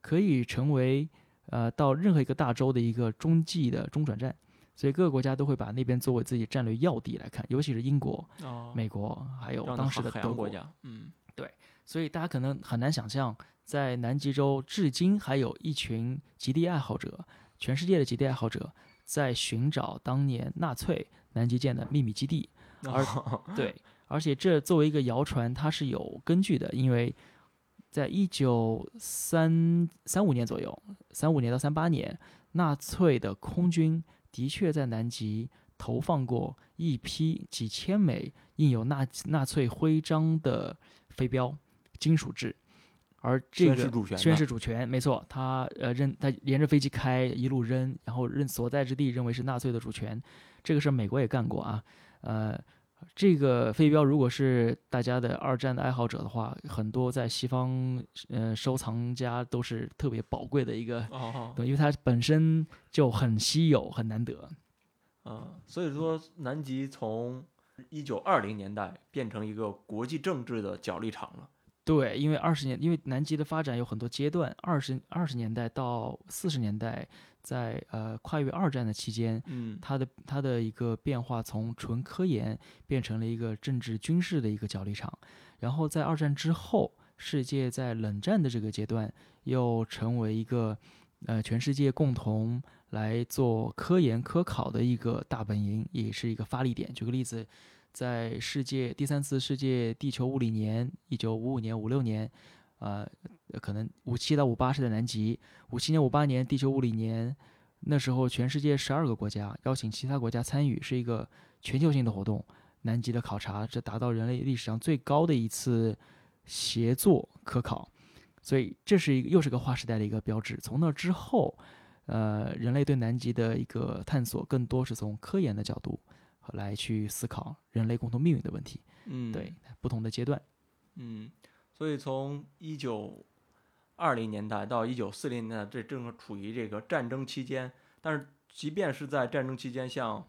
可以成为。呃，到任何一个大洲的一个中继的中转站，所以各个国家都会把那边作为自己战略要地来看，尤其是英国、美国，还有当时的德国家。嗯，对，所以大家可能很难想象，在南极洲至今还有一群极地爱好者，全世界的极地爱好者在寻找当年纳粹南极舰的秘密基地，(laughs) 而对，而且这作为一个谣传，它是有根据的，因为。在一九三三五年左右，三五年到三八年，纳粹的空军的确在南极投放过一批几千枚印有纳纳粹徽章的飞镖，金属制，而这个宣示主权，没错，他呃认他沿着飞机开一路扔，然后认所在之地认为是纳粹的主权，这个事美国也干过啊，呃。这个飞镖，如果是大家的二战的爱好者的话，很多在西方，呃，收藏家都是特别宝贵的一个，对，因为它本身就很稀有、很难得。啊，所以说南极从一九二零年代变成一个国际政治的角力场了。对，因为二十年，因为南极的发展有很多阶段，二十二十年代到四十年代。在呃跨越二战的期间，嗯，它的它的一个变化从纯科研变成了一个政治军事的一个角力场，然后在二战之后，世界在冷战的这个阶段又成为一个呃全世界共同来做科研科考的一个大本营，也是一个发力点。举个例子，在世界第三次世界地球物理年，一九五五年、五六年。呃，可能五七到五八是在南极，五七年、五八年地球物理年，那时候全世界十二个国家邀请其他国家参与，是一个全球性的活动。南极的考察，这达到人类历史上最高的一次协作科考，所以这是一个又是个划时代的一个标志。从那之后，呃，人类对南极的一个探索更多是从科研的角度来去思考人类共同命运的问题。嗯，对，不同的阶段，嗯。所以从一九二零年代到一九四零年代，这正处于这个战争期间。但是，即便是在战争期间，像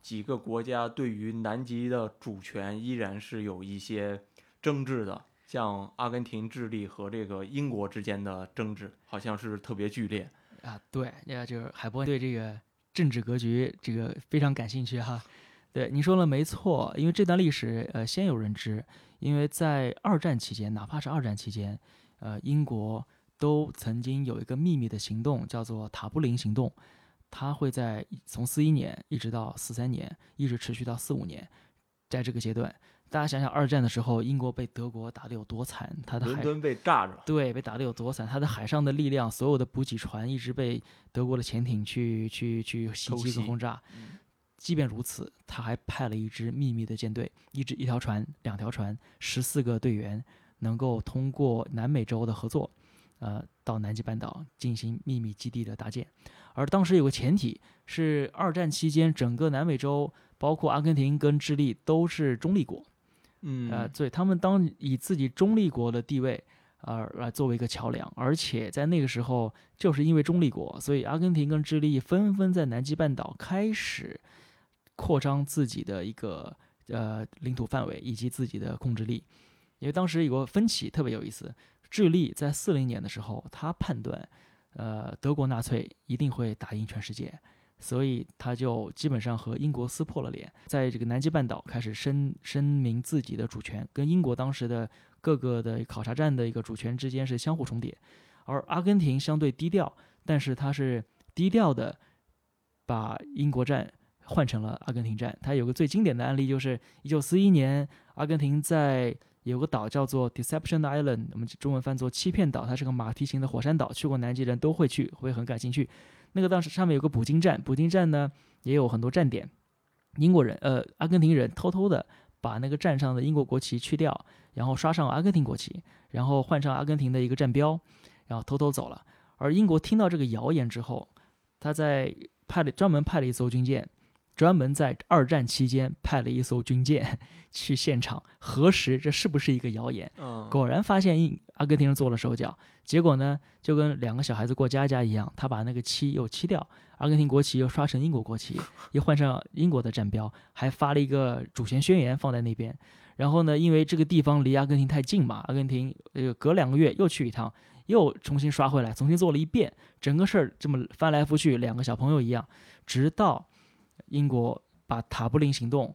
几个国家对于南极的主权依然是有一些争执的。像阿根廷、智利和这个英国之间的争执，好像是特别剧烈啊。对，那就是海波对这个政治格局这个非常感兴趣哈。对，你说了没错，因为这段历史呃鲜有人知。因为在二战期间，哪怕是二战期间，呃，英国都曾经有一个秘密的行动，叫做塔布林行动。它会在从四一年一直到四三年，一直持续到四五年。在这个阶段，大家想想二战的时候，英国被德国打得有多惨，它的伦敦被炸着，对，被打得有多惨，它的海上的力量，所有的补给船一直被德国的潜艇去去去袭击和轰炸。即便如此，他还派了一支秘密的舰队，一支一条船、两条船、十四个队员，能够通过南美洲的合作，呃，到南极半岛进行秘密基地的搭建。而当时有个前提是，二战期间整个南美洲，包括阿根廷跟智利都是中立国，嗯，呃，所以他们当以自己中立国的地位，呃，来作为一个桥梁。而且在那个时候，就是因为中立国，所以阿根廷跟智利纷纷在南极半岛开始。扩张自己的一个呃领土范围以及自己的控制力，因为当时有个分歧特别有意思。智利在四零年的时候，他判断，呃，德国纳粹一定会打赢全世界，所以他就基本上和英国撕破了脸，在这个南极半岛开始声声明自己的主权，跟英国当时的各个的考察站的一个主权之间是相互重叠。而阿根廷相对低调，但是他是低调的把英国站。换成了阿根廷站。它有个最经典的案例，就是一九四一年，阿根廷在有个岛叫做 Deception Island，我们中文翻作欺骗岛，它是个马蹄形的火山岛，去过南极人都会去，会很感兴趣。那个当时上面有个捕鲸站，捕鲸站呢也有很多站点。英国人，呃，阿根廷人偷偷的把那个站上的英国国旗去掉，然后刷上阿根廷国旗，然后换上阿根廷的一个站标，然后偷偷走了。而英国听到这个谣言之后，他在派了专门派了一艘军舰，专门在二战期间派了一艘军舰 (laughs) 去现场核实这是不是一个谣言。嗯，果然发现英阿根廷人做了手脚，结果呢就跟两个小孩子过家家一样，他把那个漆又漆掉，阿根廷国旗又刷成英国国旗，(laughs) 又换上英国的战标，还发了一个主权宣言放在那边。然后呢，因为这个地方离阿根廷太近嘛，阿根廷呃隔两个月又去一趟，又重新刷回来，重新做了一遍，整个事儿这么翻来覆去，两个小朋友一样，直到英国把塔布林行动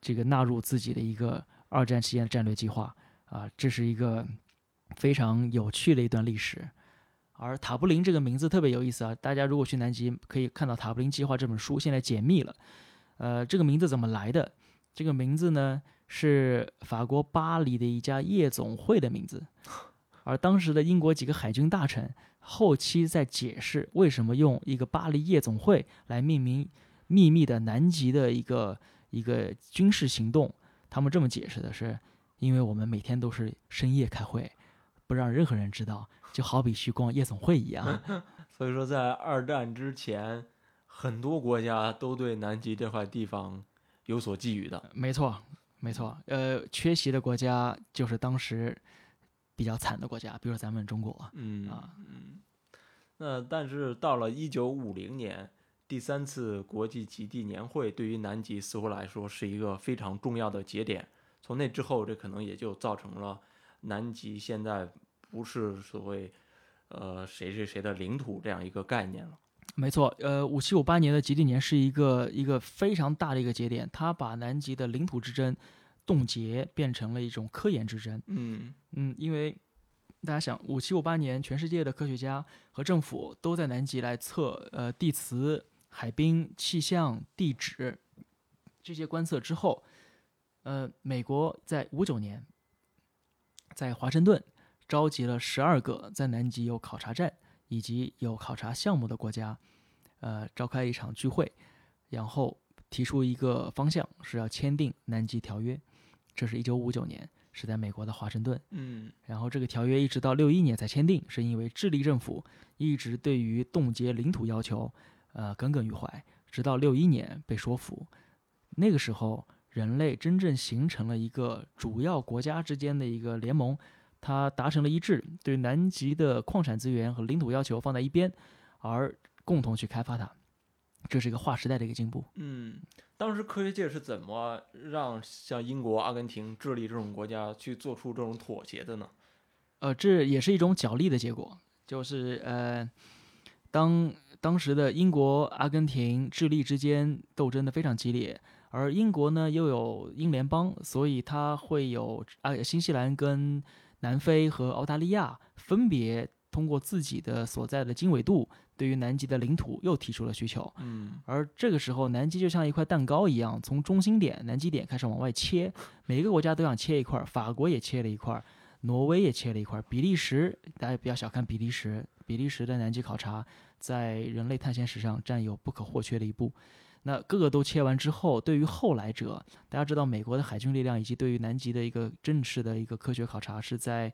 这个纳入自己的一个二战期间的战略计划啊，这是一个非常有趣的一段历史。而塔布林这个名字特别有意思啊，大家如果去南极可以看到《塔布林计划》这本书，现在解密了。呃，这个名字怎么来的？这个名字呢是法国巴黎的一家夜总会的名字，而当时的英国几个海军大臣后期在解释为什么用一个巴黎夜总会来命名秘密的南极的一个一个军事行动，他们这么解释的是，因为我们每天都是深夜开会，不让任何人知道，就好比去逛夜总会一样。(laughs) 所以说在二战之前，很多国家都对南极这块地方有所觊觎的。没错，没错。呃，缺席的国家就是当时比较惨的国家，比如说咱们中国。嗯啊嗯，那但是到了一九五零年，第三次国际极地年会对于南极似乎来说是一个非常重要的节点。从那之后，这可能也就造成了南极现在不是所谓呃谁谁谁的领土这样一个概念了。没错，呃，五七五八年的极地年是一个一个非常大的一个节点，它把南极的领土之争冻结变成了一种科研之争。嗯嗯，因为大家想，五七五八年，全世界的科学家和政府都在南极来测呃地磁、海冰、气象、地质这些观测之后，呃，美国在五九年在华盛顿召集了十二个在南极有考察站以及有考察项目的国家，呃，召开一场聚会，然后提出一个方向，是要签订南极条约。这是一九五九年，是在美国的华盛顿。嗯然后这个条约一直到六一年才签订，是因为智利政府一直对于冻结领土要求，呃耿耿于怀，直到六一年被说服。那个时候，人类真正形成了一个主要国家之间的一个联盟，它达成了一致，对南极的矿产资源和领土要求放在一边，而共同去开发它。这是一个划时代的一个进步。嗯，当时科学界是怎么让像英国、阿根廷、智利这种国家去做出这种妥协的呢？呃，这也是一种角力的结果，就是呃，当当时的英国、阿根廷、智利之间斗争的非常激烈，而英国呢又有英联邦，所以它会有啊新西兰跟南非和澳大利亚分别通过自己的所在的经纬度，对于南极的领土又提出了需求。嗯而这个时候，南极就像一块蛋糕一样，从中心点南极点开始往外切，每个国家都想切一块儿，法国也切了一块儿，挪威也切了一块儿，比利时大家不要小看比利时，比利时的南极考察在人类探险史上占有不可或缺的一步。那各个都切完之后，对于后来者，大家知道美国的海军力量以及对于南极的一个正式的一个科学考察是在，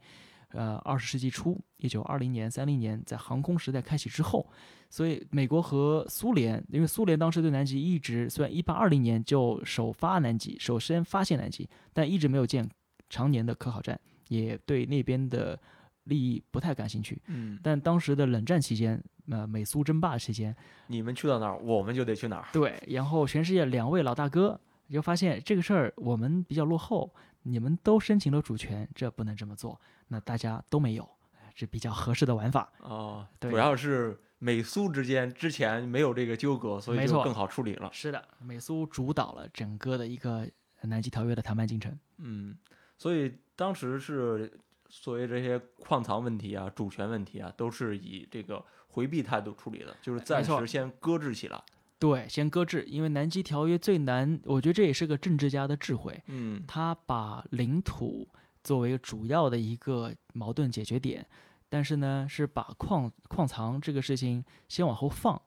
呃二十世纪初，一九二零年、三零年，在航空时代开启之后，所以美国和苏联，因为苏联当时对南极一直虽然一八二零年就首发南极，首先发现南极，但一直没有建常年的科考站，也对那边的利益不太感兴趣。嗯，但当时的冷战期间，呃，美苏争霸期间，你们去到哪儿，我们就得去哪儿。对，然后全世界两位老大哥就发现这个事儿我们比较落后，你们都申请了主权，这不能这么做，那大家都没有，哎这比较合适的玩法。哦，对主要是美苏之间之前没有这个纠葛，所以就更好处理了。是的，美苏主导了整个的一个南极条约的谈判进程。嗯，所以当时是所谓这些矿藏问题啊、主权问题啊，都是以这个回避态度处理的，就是暂时先搁置起来。对，先搁置，因为南极条约最难，我觉得这也是个政治家的智慧，嗯。他把领土作为主要的一个矛盾解决点，但是呢，是把矿矿藏这个事情先往后放，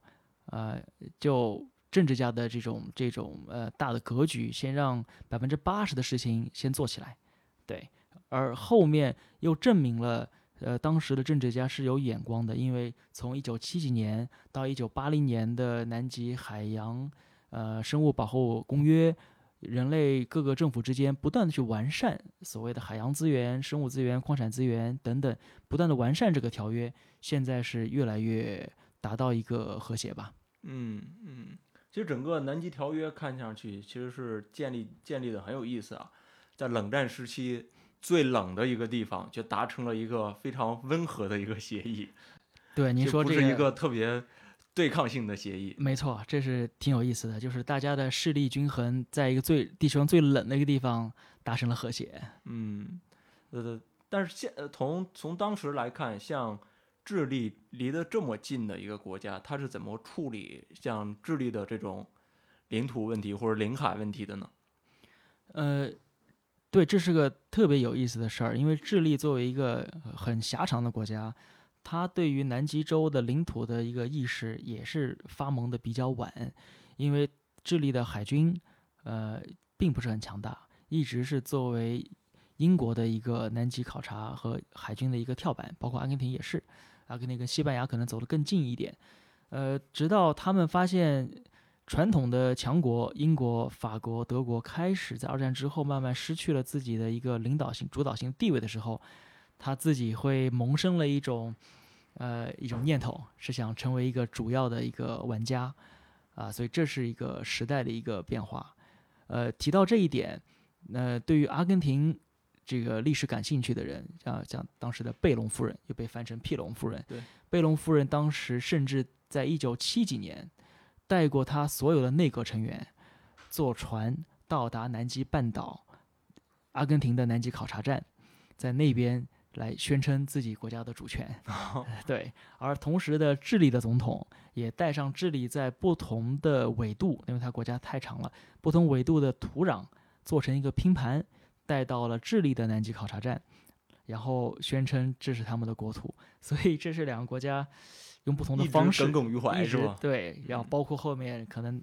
呃，就政治家的这种这种呃大的格局，先让百分之八十的事情先做起来，对，而后面又证明了。呃，当时的政治家是有眼光的，因为从一九七几年到一九八零年的南极海洋呃生物保护公约，人类各个政府之间不断的去完善所谓的海洋资源、生物资源、矿产资源等等，不断的完善这个条约，现在是越来越达到一个和谐吧。嗯嗯，其实整个南极条约看上去其实是建立建立的很有意思啊，在冷战时期。最冷的一个地方，就达成了一个非常温和的一个协议。对，您说这是一个特别对抗性的协议。没错，这是挺有意思的，就是大家的势力均衡，在一个最地球上最冷的一个地方达成了和谐。嗯，呃，但是现从从当时来看，像智利离得这么近的一个国家，它是怎么处理像智利的这种领土问题或者领海问题的呢？呃。对，这是个特别有意思的事儿，因为智利作为一个很狭长的国家，它对于南极洲的领土的一个意识也是发蒙的比较晚，因为智利的海军，呃，并不是很强大，一直是作为英国的一个南极考察和海军的一个跳板，包括阿根廷也是，阿根廷跟西班牙可能走得更近一点，呃，直到他们发现。传统的强国英国、法国、德国开始在二战之后慢慢失去了自己的一个领导性、主导性地位的时候，他自己会萌生了一种，呃，一种念头，是想成为一个主要的一个玩家，啊，所以这是一个时代的一个变化。呃，提到这一点，那对于阿根廷这个历史感兴趣的人，像像当时的贝隆夫人，又被翻成皮隆夫人，对，贝隆夫人当时甚至在一九七几年。带过他所有的内阁成员，坐船到达南极半岛，阿根廷的南极考察站，在那边来宣称自己国家的主权。(laughs) 对，而同时的智利的总统也带上智利在不同的纬度，因为他国家太长了，不同纬度的土壤做成一个拼盘，带到了智利的南极考察站，然后宣称这是他们的国土。所以这是两个国家。用不同的方式耿耿于怀是吧？对，然后包括后面可能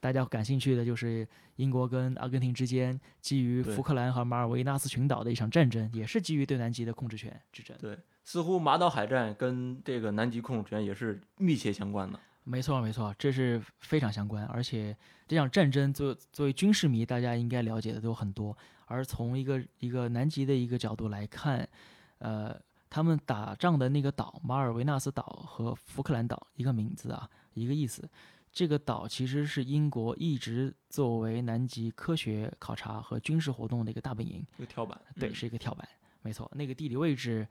大家感兴趣的就是英国跟阿根廷之间基于福克兰和马尔维纳斯群岛的一场战争，也是基于对南极的控制权之争。对，似乎马岛海战跟这个南极控制权也是密切相关的。没错，没错，这是非常相关。而且这场战争作作为军事迷，大家应该了解的都很多。而从一个一个南极的一个角度来看，呃。他们打仗的那个岛马尔维纳斯岛和福克兰岛一个名字啊，一个意思。这个岛其实是英国一直作为南极科学考察和军事活动的一个大本营，一个跳板。对，是一个跳板，没错。那个地理位置，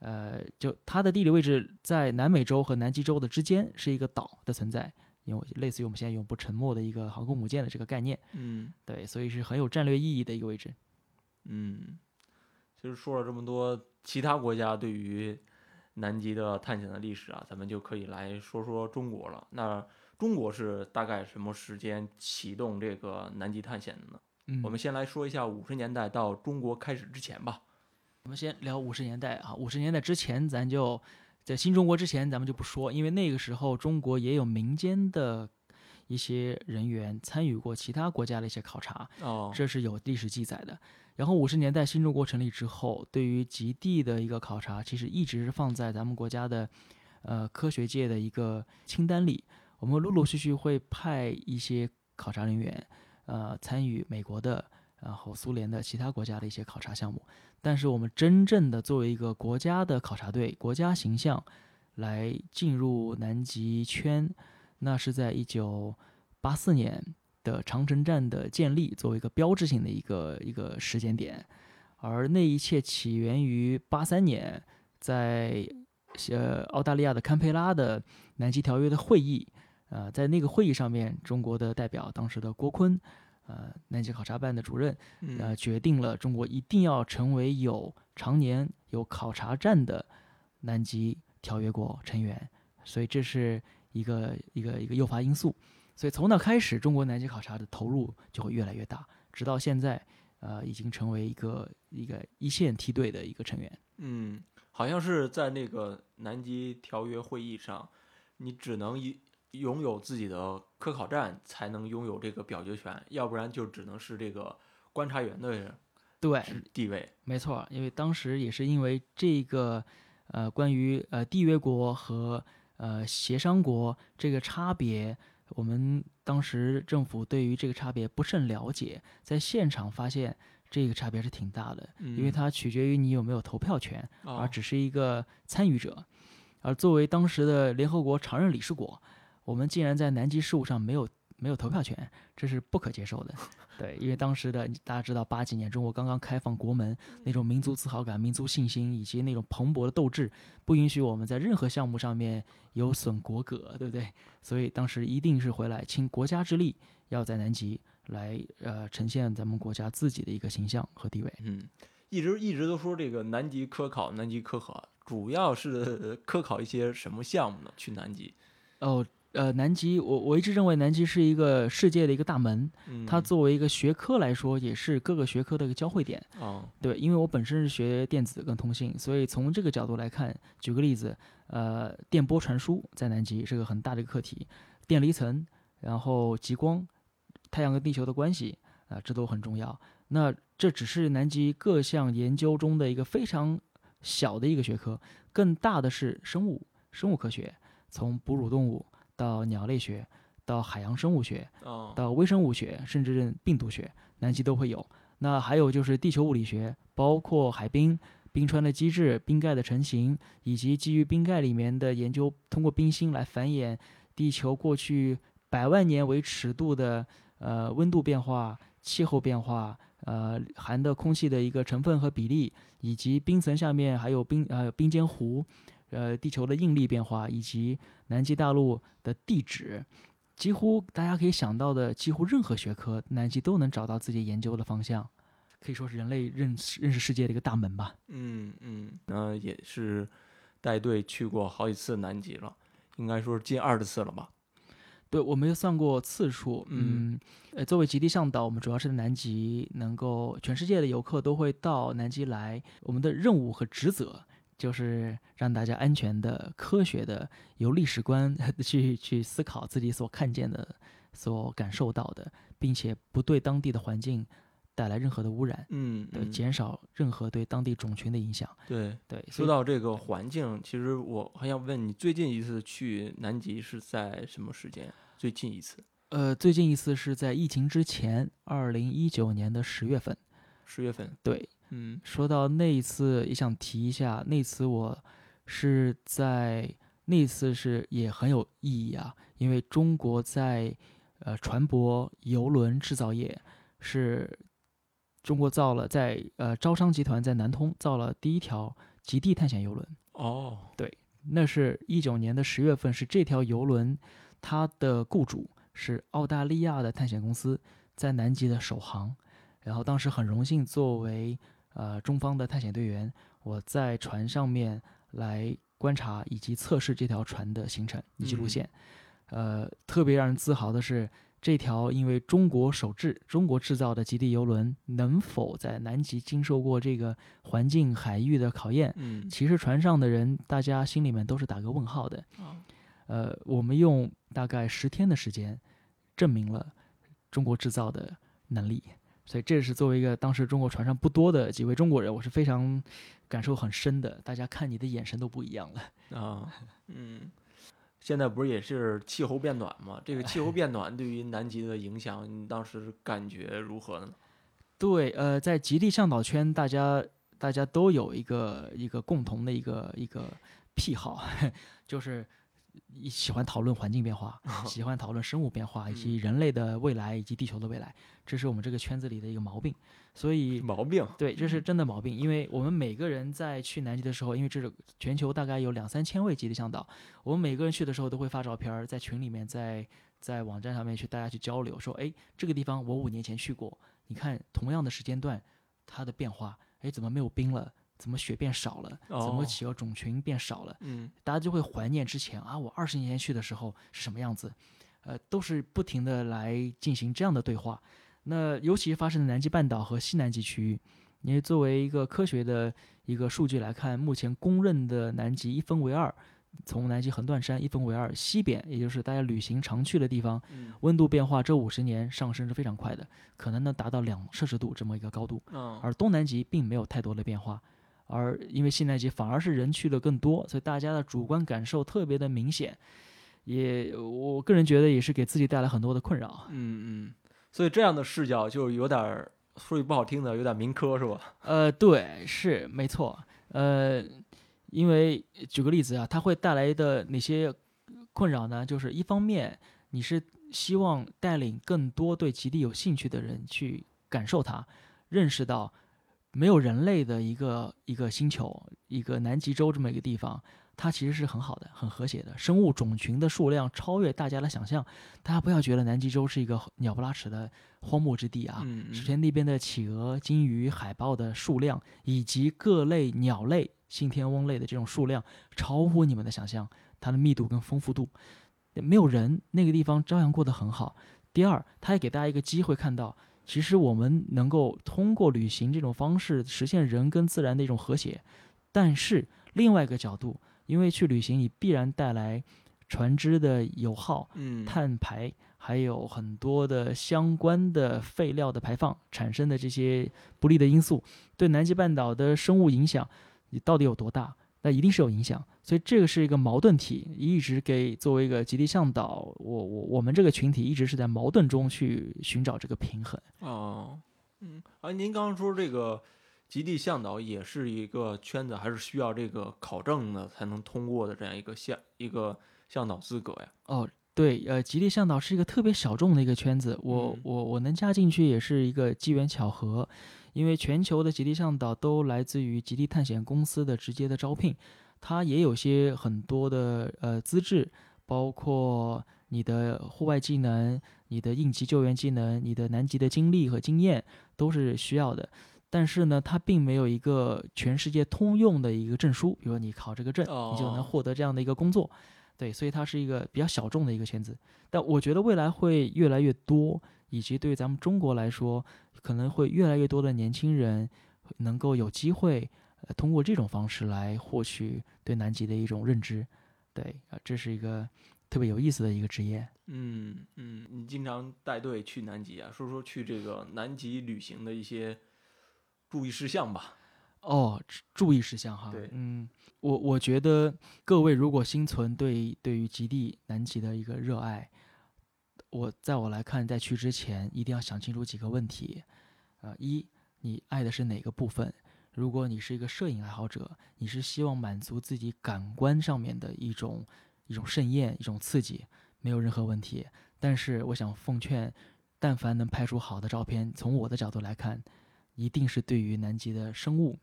呃，就它的地理位置在南美洲和南极洲的之间，是一个岛的存在，因为类似于我们现在永不沉没的一个航空母舰的这个概念。嗯，对，所以是很有战略意义的一个位置。嗯，其实说了这么多。其他国家对于南极的探险的历史啊，咱们就可以来说说中国了。那中国是大概什么时间启动这个南极探险的呢？嗯，我们先来说一下五十年代到中国开始之前吧。我们先聊五十年代啊，五十年代之前，咱就在新中国之前，咱们就不说，因为那个时候中国也有民间的一些人员参与过其他国家的一些考察，哦，这是有历史记载的。然后五十年代新中国成立之后，对于极地的一个考察，其实一直是放在咱们国家的，呃，科学界的一个清单里。我们陆陆续续会派一些考察人员，呃，参与美国的，然后苏联的其他国家的一些考察项目。但是我们真正的作为一个国家的考察队，国家形象来进入南极圈，那是在一九八四年。的长城站的建立作为一个标志性的一个一个时间点，而那一切起源于八三年在呃澳大利亚的堪培拉的南极条约的会议，呃，在那个会议上面，中国的代表当时的郭坤，呃，南极考察办的主任，呃，决定了中国一定要成为有常年有考察站的南极条约国成员，所以这是一个一个一个诱发因素。所以从那开始，中国南极考察的投入就会越来越大，直到现在，呃，已经成为一个一个一线梯队的一个成员。嗯，好像是在那个南极条约会议上，你只能一拥有自己的科考站，才能拥有这个表决权，要不然就只能是这个观察员的对，地位。没错，因为当时也是因为这个呃，关于呃缔约国和呃协商国这个差别，我们当时政府对于这个差别不甚了解，在现场发现这个差别是挺大的，因为嗯它取决于你有没有投票权，哦而只是一个参与者。而作为当时的联合国常任理事国，我们竟然在南极事务上没有没有投票权，这是不可接受的。(laughs) 对，因为当时的大家知道，八几年中国刚刚开放国门，那种民族自豪感、民族信心以及那种蓬勃的斗志，不允许我们在任何项目上面有损国格，对不对？所以当时一定是回来倾国家之力，要在南极来呃呈现咱们国家自己的一个形象和地位。嗯，一直一直都说这个南极科考，南极科考主要是科考一些什么项目呢？去南极，哦，呃，南极，我我一直认为南极是一个世界的一个大门，嗯，它作为一个学科来说，也是各个学科的一个交汇点。哦，对，因为我本身是学电子跟通信，所以从这个角度来看，举个例子，呃，电波传输在南极是个很大的一个课题，电离层，然后极光，太阳跟地球的关系啊、这都很重要。那这只是南极各项研究中的一个非常小的一个学科，更大的是生物生物科学，从哺乳动物到鸟类学，到海洋生物学，哦，到微生物学，甚至是病毒学，南极都会有。那还有就是地球物理学，包括海冰、冰川的机制、冰盖的成型，以及基于冰盖里面的研究，通过冰芯来繁衍地球过去百万年为尺度的呃温度变化、气候变化，呃含的空气的一个成分和比例，以及冰层下面还有冰呃冰尖湖，呃地球的应力变化，以及南极大陆的地质。几乎大家可以想到的，几乎任何学科，南极都能找到自己研究的方向，可以说是人类认识认识世界的一个大门吧。嗯嗯，那也是带队去过好几次南极了，应该说是近二十次了吧？对，我没有算过次数，嗯嗯，呃，作为极地向导，我们主要是在南极，能够全世界的游客都会到南极来，我们的任务和职责就是让大家安全的、科学的，由历史观 (laughs) 去去思考自己所看见的、所感受到的，并且不对当地的环境带来任何的污染，嗯，减少任何对当地种群的影响。对。对，说到这个环境，其实我还想问你，最近一次去南极是在什么时间？最近一次，呃，最近一次是在疫情之前，二零一九年的十月份。十月份。对，嗯说到那一次，也想提一下，那次我是在那次是也很有意义啊，因为中国在呃船舶游轮制造业是中国造了在呃招商集团在南通造了第一条极地探险游轮，哦，对那是一九年的十月份，是这条游轮它的雇主是澳大利亚的探险公司，在南极的首航。然后当时很荣幸作为呃中方的探险队员，我在船上面来观察以及测试这条船的行程以及路嗯线。呃，特别让人自豪的是，这条因为中国首制、中国制造的极地游轮能否在南极经受过这个环境海域的考验，嗯，其实船上的人，大家心里面都是打个问号的。哦呃，我们用大概十天的时间，证明了中国制造的能力。所以这是作为一个当时中国船上不多的几位中国人，我是非常感受很深的。大家看你的眼神都不一样了。(laughs) 啊，嗯，现在不是也是气候变暖吗？这个气候变暖对于南极的影响，你当时感觉如何呢？对，呃，在极地向导圈，大家大家都有一个一个共同的一个一个癖好，(laughs) 就是一喜欢讨论环境变化，(laughs) 喜欢讨论生物变化，以及人类的未来以及地球的未来，这是我们这个圈子里的一个毛病。所以，毛病。对，这是真的毛病，因为我们每个人在去南极的时候，因为这是全球大概有两三千位极地向导，我们每个人去的时候都会发照片儿，在群里面，在在网站上面去大家去交流，说，哎，这个地方我五年前去过，你看同样的时间段，它的变化，哎，怎么没有冰了？怎么雪变少了？怎么哦企鹅种群变少了？嗯大家就会怀念之前啊，我二十年前去的时候是什么样子，呃，都是不停的来进行这样的对话。那尤其发生在南极半岛和西南极区域。因为作为一个科学的一个数据来看，目前公认的南极一分为二，从南极横断山一分为二，西边也就是大家旅行常去的地方，嗯温度变化这五十年上升是非常快的，可能能达到两摄氏度这么一个高度。嗯而东南极并没有太多的变化，而因为西南极反而是人去的更多，所以大家的主观感受特别的明显，也我个人觉得也是给自己带来很多的困扰。嗯嗯，所以这样的视角就有点儿说句不好听的，有点民科是吧？(laughs) 呃，对，是没错。呃，因为举个例子啊，它会带来的哪些困扰呢？就是一方面，你是希望带领更多对极地有兴趣的人去感受它，认识到没有人类的一个一个星球，一个南极洲这么一个地方，它其实是很好的、很和谐的，生物种群的数量超越大家的想象。大家不要觉得南极洲是一个鸟不拉屎的荒漠之地啊，嗯首先，那边的企鹅、鲸鱼、海豹的数量，以及各类鸟类、信天翁类的这种数量，超乎你们的想象，它的密度跟丰富度，没有人，那个地方照样过得很好。第二，它也给大家一个机会，看到其实我们能够通过旅行这种方式实现人跟自然的一种和谐。但是另外一个角度，因为去旅行，你必然带来船只的油耗，嗯碳排，还有很多的相关的废料的排放产生的这些不利的因素，对南极半岛的生物影响，你到底有多大？那一定是有影响，所以这个是一个矛盾体，一直给作为一个极地向导，我我我们这个群体一直是在矛盾中去寻找这个平衡。哦，嗯，啊，您刚刚说这个极地向导也是一个圈子，还是需要这个考证的才能通过的这样一个向一个向导资格呀？哦，对，呃，极地向导是一个特别小众的一个圈子，我、嗯我我能加进去也是一个机缘巧合，因为全球的极地向导都来自于极地探险公司的直接的招聘，它也有些很多的呃资质，包括你的户外技能、你的应急救援技能、你的南极的经历和经验都是需要的。但是呢，它并没有一个全世界通用的一个证书，比如说你考这个证，你就能哦获得这样的一个工作。对，所以它是一个比较小众的一个圈子，但我觉得未来会越来越多，以及对于咱们中国来说，可能会越来越多的年轻人能够有机会，呃，通过这种方式来获取对南极的一种认知。对，啊、这是一个特别有意思的一个职业。嗯嗯，你经常带队去南极啊，说说去这个南极旅行的一些注意事项吧。哦，注注意事项哈。对嗯，我我觉得各位如果心存对对于极地南极的一个热爱，我在我来看，在去之前一定要想清楚几个问题。呃，一，你爱的是哪个部分？如果你是一个摄影爱好者，你是希望满足自己感官上面的一种一种盛宴、一种刺激，没有任何问题。但是我想奉劝，但凡能拍出好的照片，从我的角度来看，一定是对于南极的生物、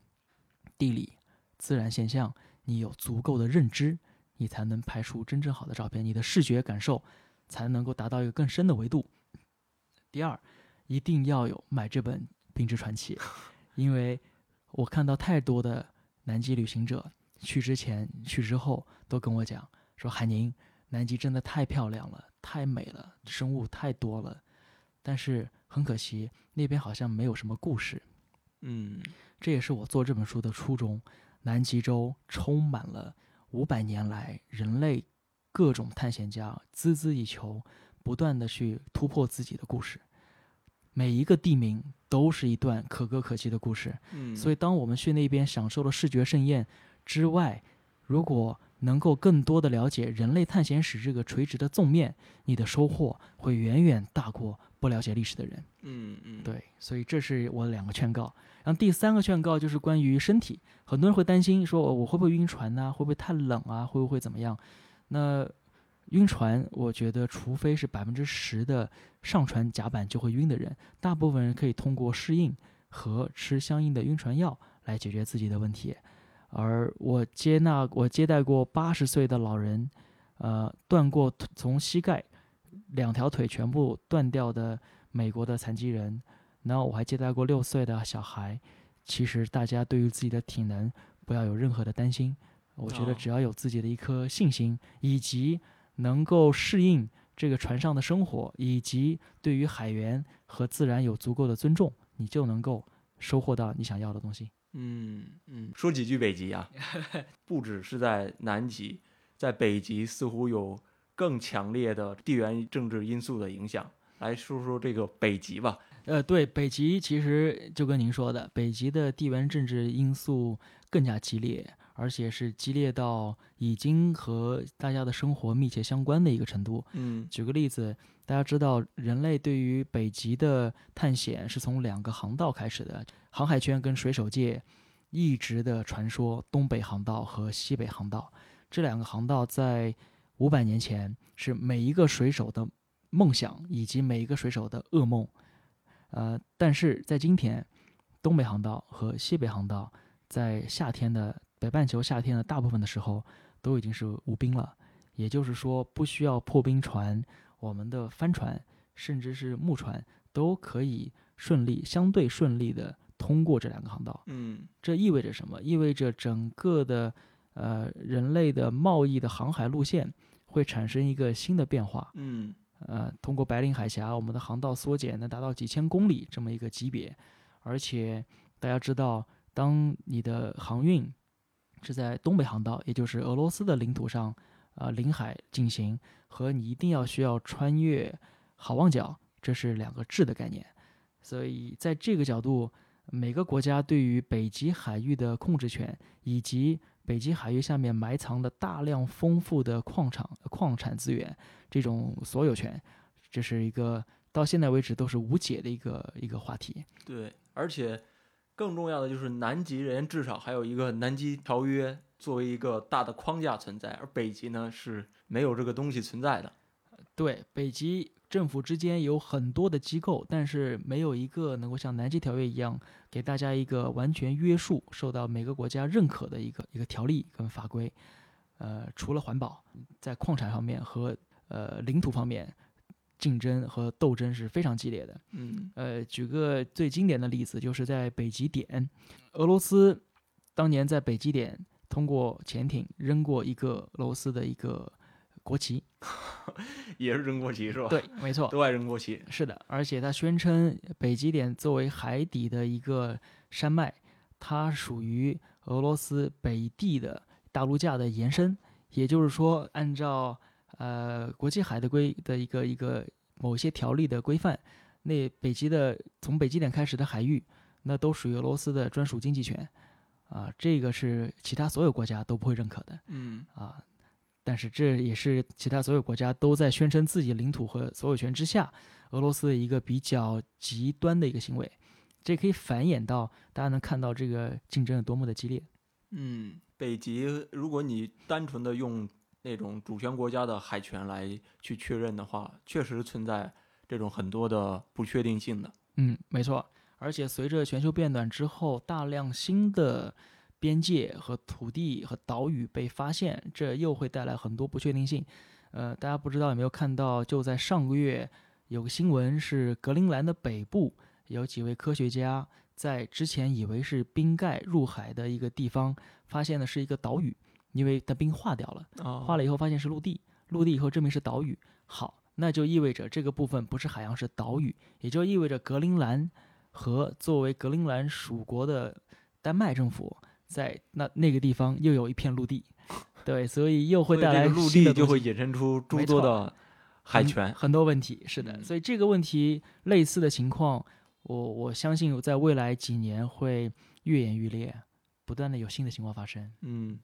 地理、自然现象，你有足够的认知，你才能拍出真正好的照片，你的视觉感受才能够达到一个更深的维度。第二，一定要有买这本《冰之传奇》，因为我看到太多的南极旅行者去之前、去之后都跟我讲说：“海宁，南极真的太漂亮了，太美了，生物太多了，但是很可惜，那边好像没有什么故事。”嗯这也是我做这本书的初衷。南极洲充满了五百年来人类各种探险家孜孜以求，不断的去突破自己的故事。每一个地名都是一段可歌可泣的故事。嗯，所以，当我们去那边享受了视觉盛宴之外，如果能够更多的了解人类探险史这个垂直的纵面，你的收获会远远大过不了解历史的人。嗯嗯，对，所以这是我的两个劝告。然后第三个劝告就是关于身体，很多人会担心说我会不会晕船呐、会不会太冷啊？会不会怎么样？那晕船，我觉得除非是百分之十的上船甲板就会晕的人，大部分人可以通过适应和吃相应的晕船药来解决自己的问题。而我接纳我接待过八十岁的老人，呃，断过从膝盖两条腿全部断掉的美国的残疾人，然后我还接待过六岁的小孩。其实大家对于自己的体能不要有任何的担心，我觉得哦只要有自己的一颗信心，以及能够适应这个船上的生活，以及对于海员和自然有足够的尊重，你就能够收获到你想要的东西。嗯嗯，说几句北极啊，(laughs) 不只是在南极，在北极似乎有更强烈的地缘政治因素的影响。来说说这个北极吧。呃，对，北极其实就跟您说的，北极的地缘政治因素更加激烈，而且是激烈到已经和大家的生活密切相关的一个程度。嗯举个例子，大家知道，人类对于北极的探险是从两个航道开始的，航海圈跟水手界一直的传说东北航道和西北航道。这两个航道在五百年前是每一个水手的梦想，以及每一个水手的噩梦。呃，但是在今天，东北航道和西北航道在夏天的北半球夏天的大部分的时候都已经是无冰了，也就是说不需要破冰船，我们的帆船甚至是木船都可以顺利相对顺利的通过这两个航道。嗯这意味着什么？意味着整个的呃人类的贸易的航海路线会产生一个新的变化。嗯呃，通过白令海峡，我们的航道缩减能达到几千公里这么一个级别，而且大家知道，当你的航运是在东北航道，也就是俄罗斯的领土上，呃，领海进行，和你一定要需要穿越好望角，这是两个质的概念。所以在这个角度，每个国家对于北极海域的控制权，以及北极海域下面埋藏了大量丰富的矿场、矿产资源。这种所有权，这是一个到现在为止都是无解的一个一个话题。对，而且更重要的就是南极人至少还有一个南极条约作为一个大的框架存在，而北极呢是没有这个东西存在的。对，北极政府之间有很多的机构，但是没有一个能够像南极条约一样给大家一个完全约束、受到每个国家认可的一个一个条例跟法规。呃，除了环保，在矿产方面和呃，领土方面，竞争和斗争是非常激烈的。嗯呃，举个最经典的例子，就是在北极点，俄罗斯当年在北极点通过潜艇扔过一个俄罗斯的一个国旗。(laughs) 也是扔国旗是吧？，对，没错，都爱扔国旗。是的。而且他宣称北极点作为海底的一个山脉，它属于俄罗斯北地的大陆架的延伸。也就是说，按照呃，国际海的规的一个一个某些条例的规范，那北极的从北极点开始的海域，那都属于俄罗斯的专属经济权，啊，这个是其他所有国家都不会认可的嗯啊。但是这也是其他所有国家都在宣称自己领土和所有权之下，俄罗斯的一个比较极端的一个行为，这可以繁衍到大家能看到这个竞争有多么的激烈。嗯，北极如果你单纯的用那种主权国家的海权来去确认的话，确实存在这种很多的不确定性的。嗯，没错。而且随着全球变暖之后，大量新的边界和土地和岛屿被发现，这又会带来很多不确定性。呃，大家不知道有没有看到，就在上个月有个新闻是格陵兰的北部有几位科学家在之前以为是冰盖入海的一个地方，发现的是一个岛屿，因为它冰化掉了。啊化了以后发现是陆地，陆地以后证明是岛屿。好，那就意味着这个部分不是海洋，是岛屿，也就意味着格陵兰和作为格陵兰属国的丹麦政府在那那个地方又有一片陆地，(laughs) 对，所以又会带来陆地就会衍生出诸多的海权。很多问题。是的，嗯所以这个问题类似的情况，我我相信在未来几年会愈演愈烈，不断的有新的情况发生。嗯，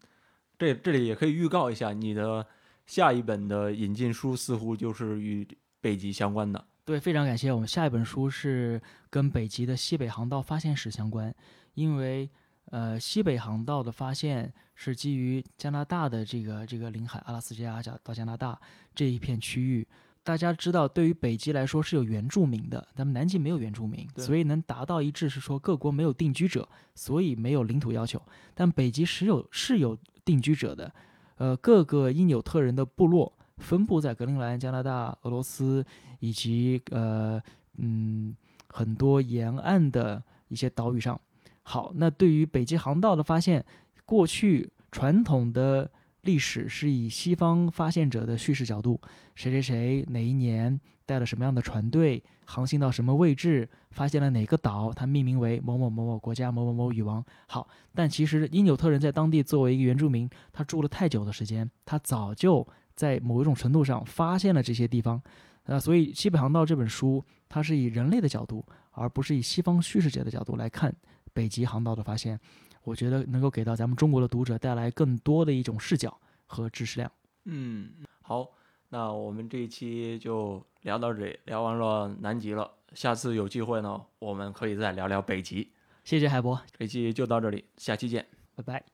这这里也可以预告一下，你的下一本的引进书似乎就是与北极相关的。对，非常感谢。我们下一本书是跟北极的西北航道发现史相关，因为呃，西北航道的发现是基于加拿大的这个这个领海，阿拉斯加加到加拿大这一片区域。大家知道，对于北极来说是有原住民的，咱们南极没有原住民，所以能达到一致是说各国没有定居者，所以没有领土要求。但北极是有是有定居者的，呃，各个因纽特人的部落分布在格陵兰、加拿大、俄罗斯以及呃嗯很多沿岸的一些岛屿上。好，那对于北极航道的发现，过去传统的历史是以西方发现者的叙事角度，谁谁谁哪一年带了什么样的船队，航行到什么位置，发现了哪个岛，它命名为某某某某国家某某某女王。好，但其实因纽特人在当地作为一个原住民，他住了太久的时间，他早就在某一种程度上发现了这些地方。呃，所以《西北航道》这本书，它是以人类的角度，而不是以西方叙事者的角度来看北极航道的发现。我觉得能够给到咱们中国的读者带来更多的一种视角和知识量。嗯，好，那我们这一期就聊到这里，聊完了南极了。下次有机会呢，我们可以再聊聊北极。谢谢海博，这期就到这里，下期见，拜拜。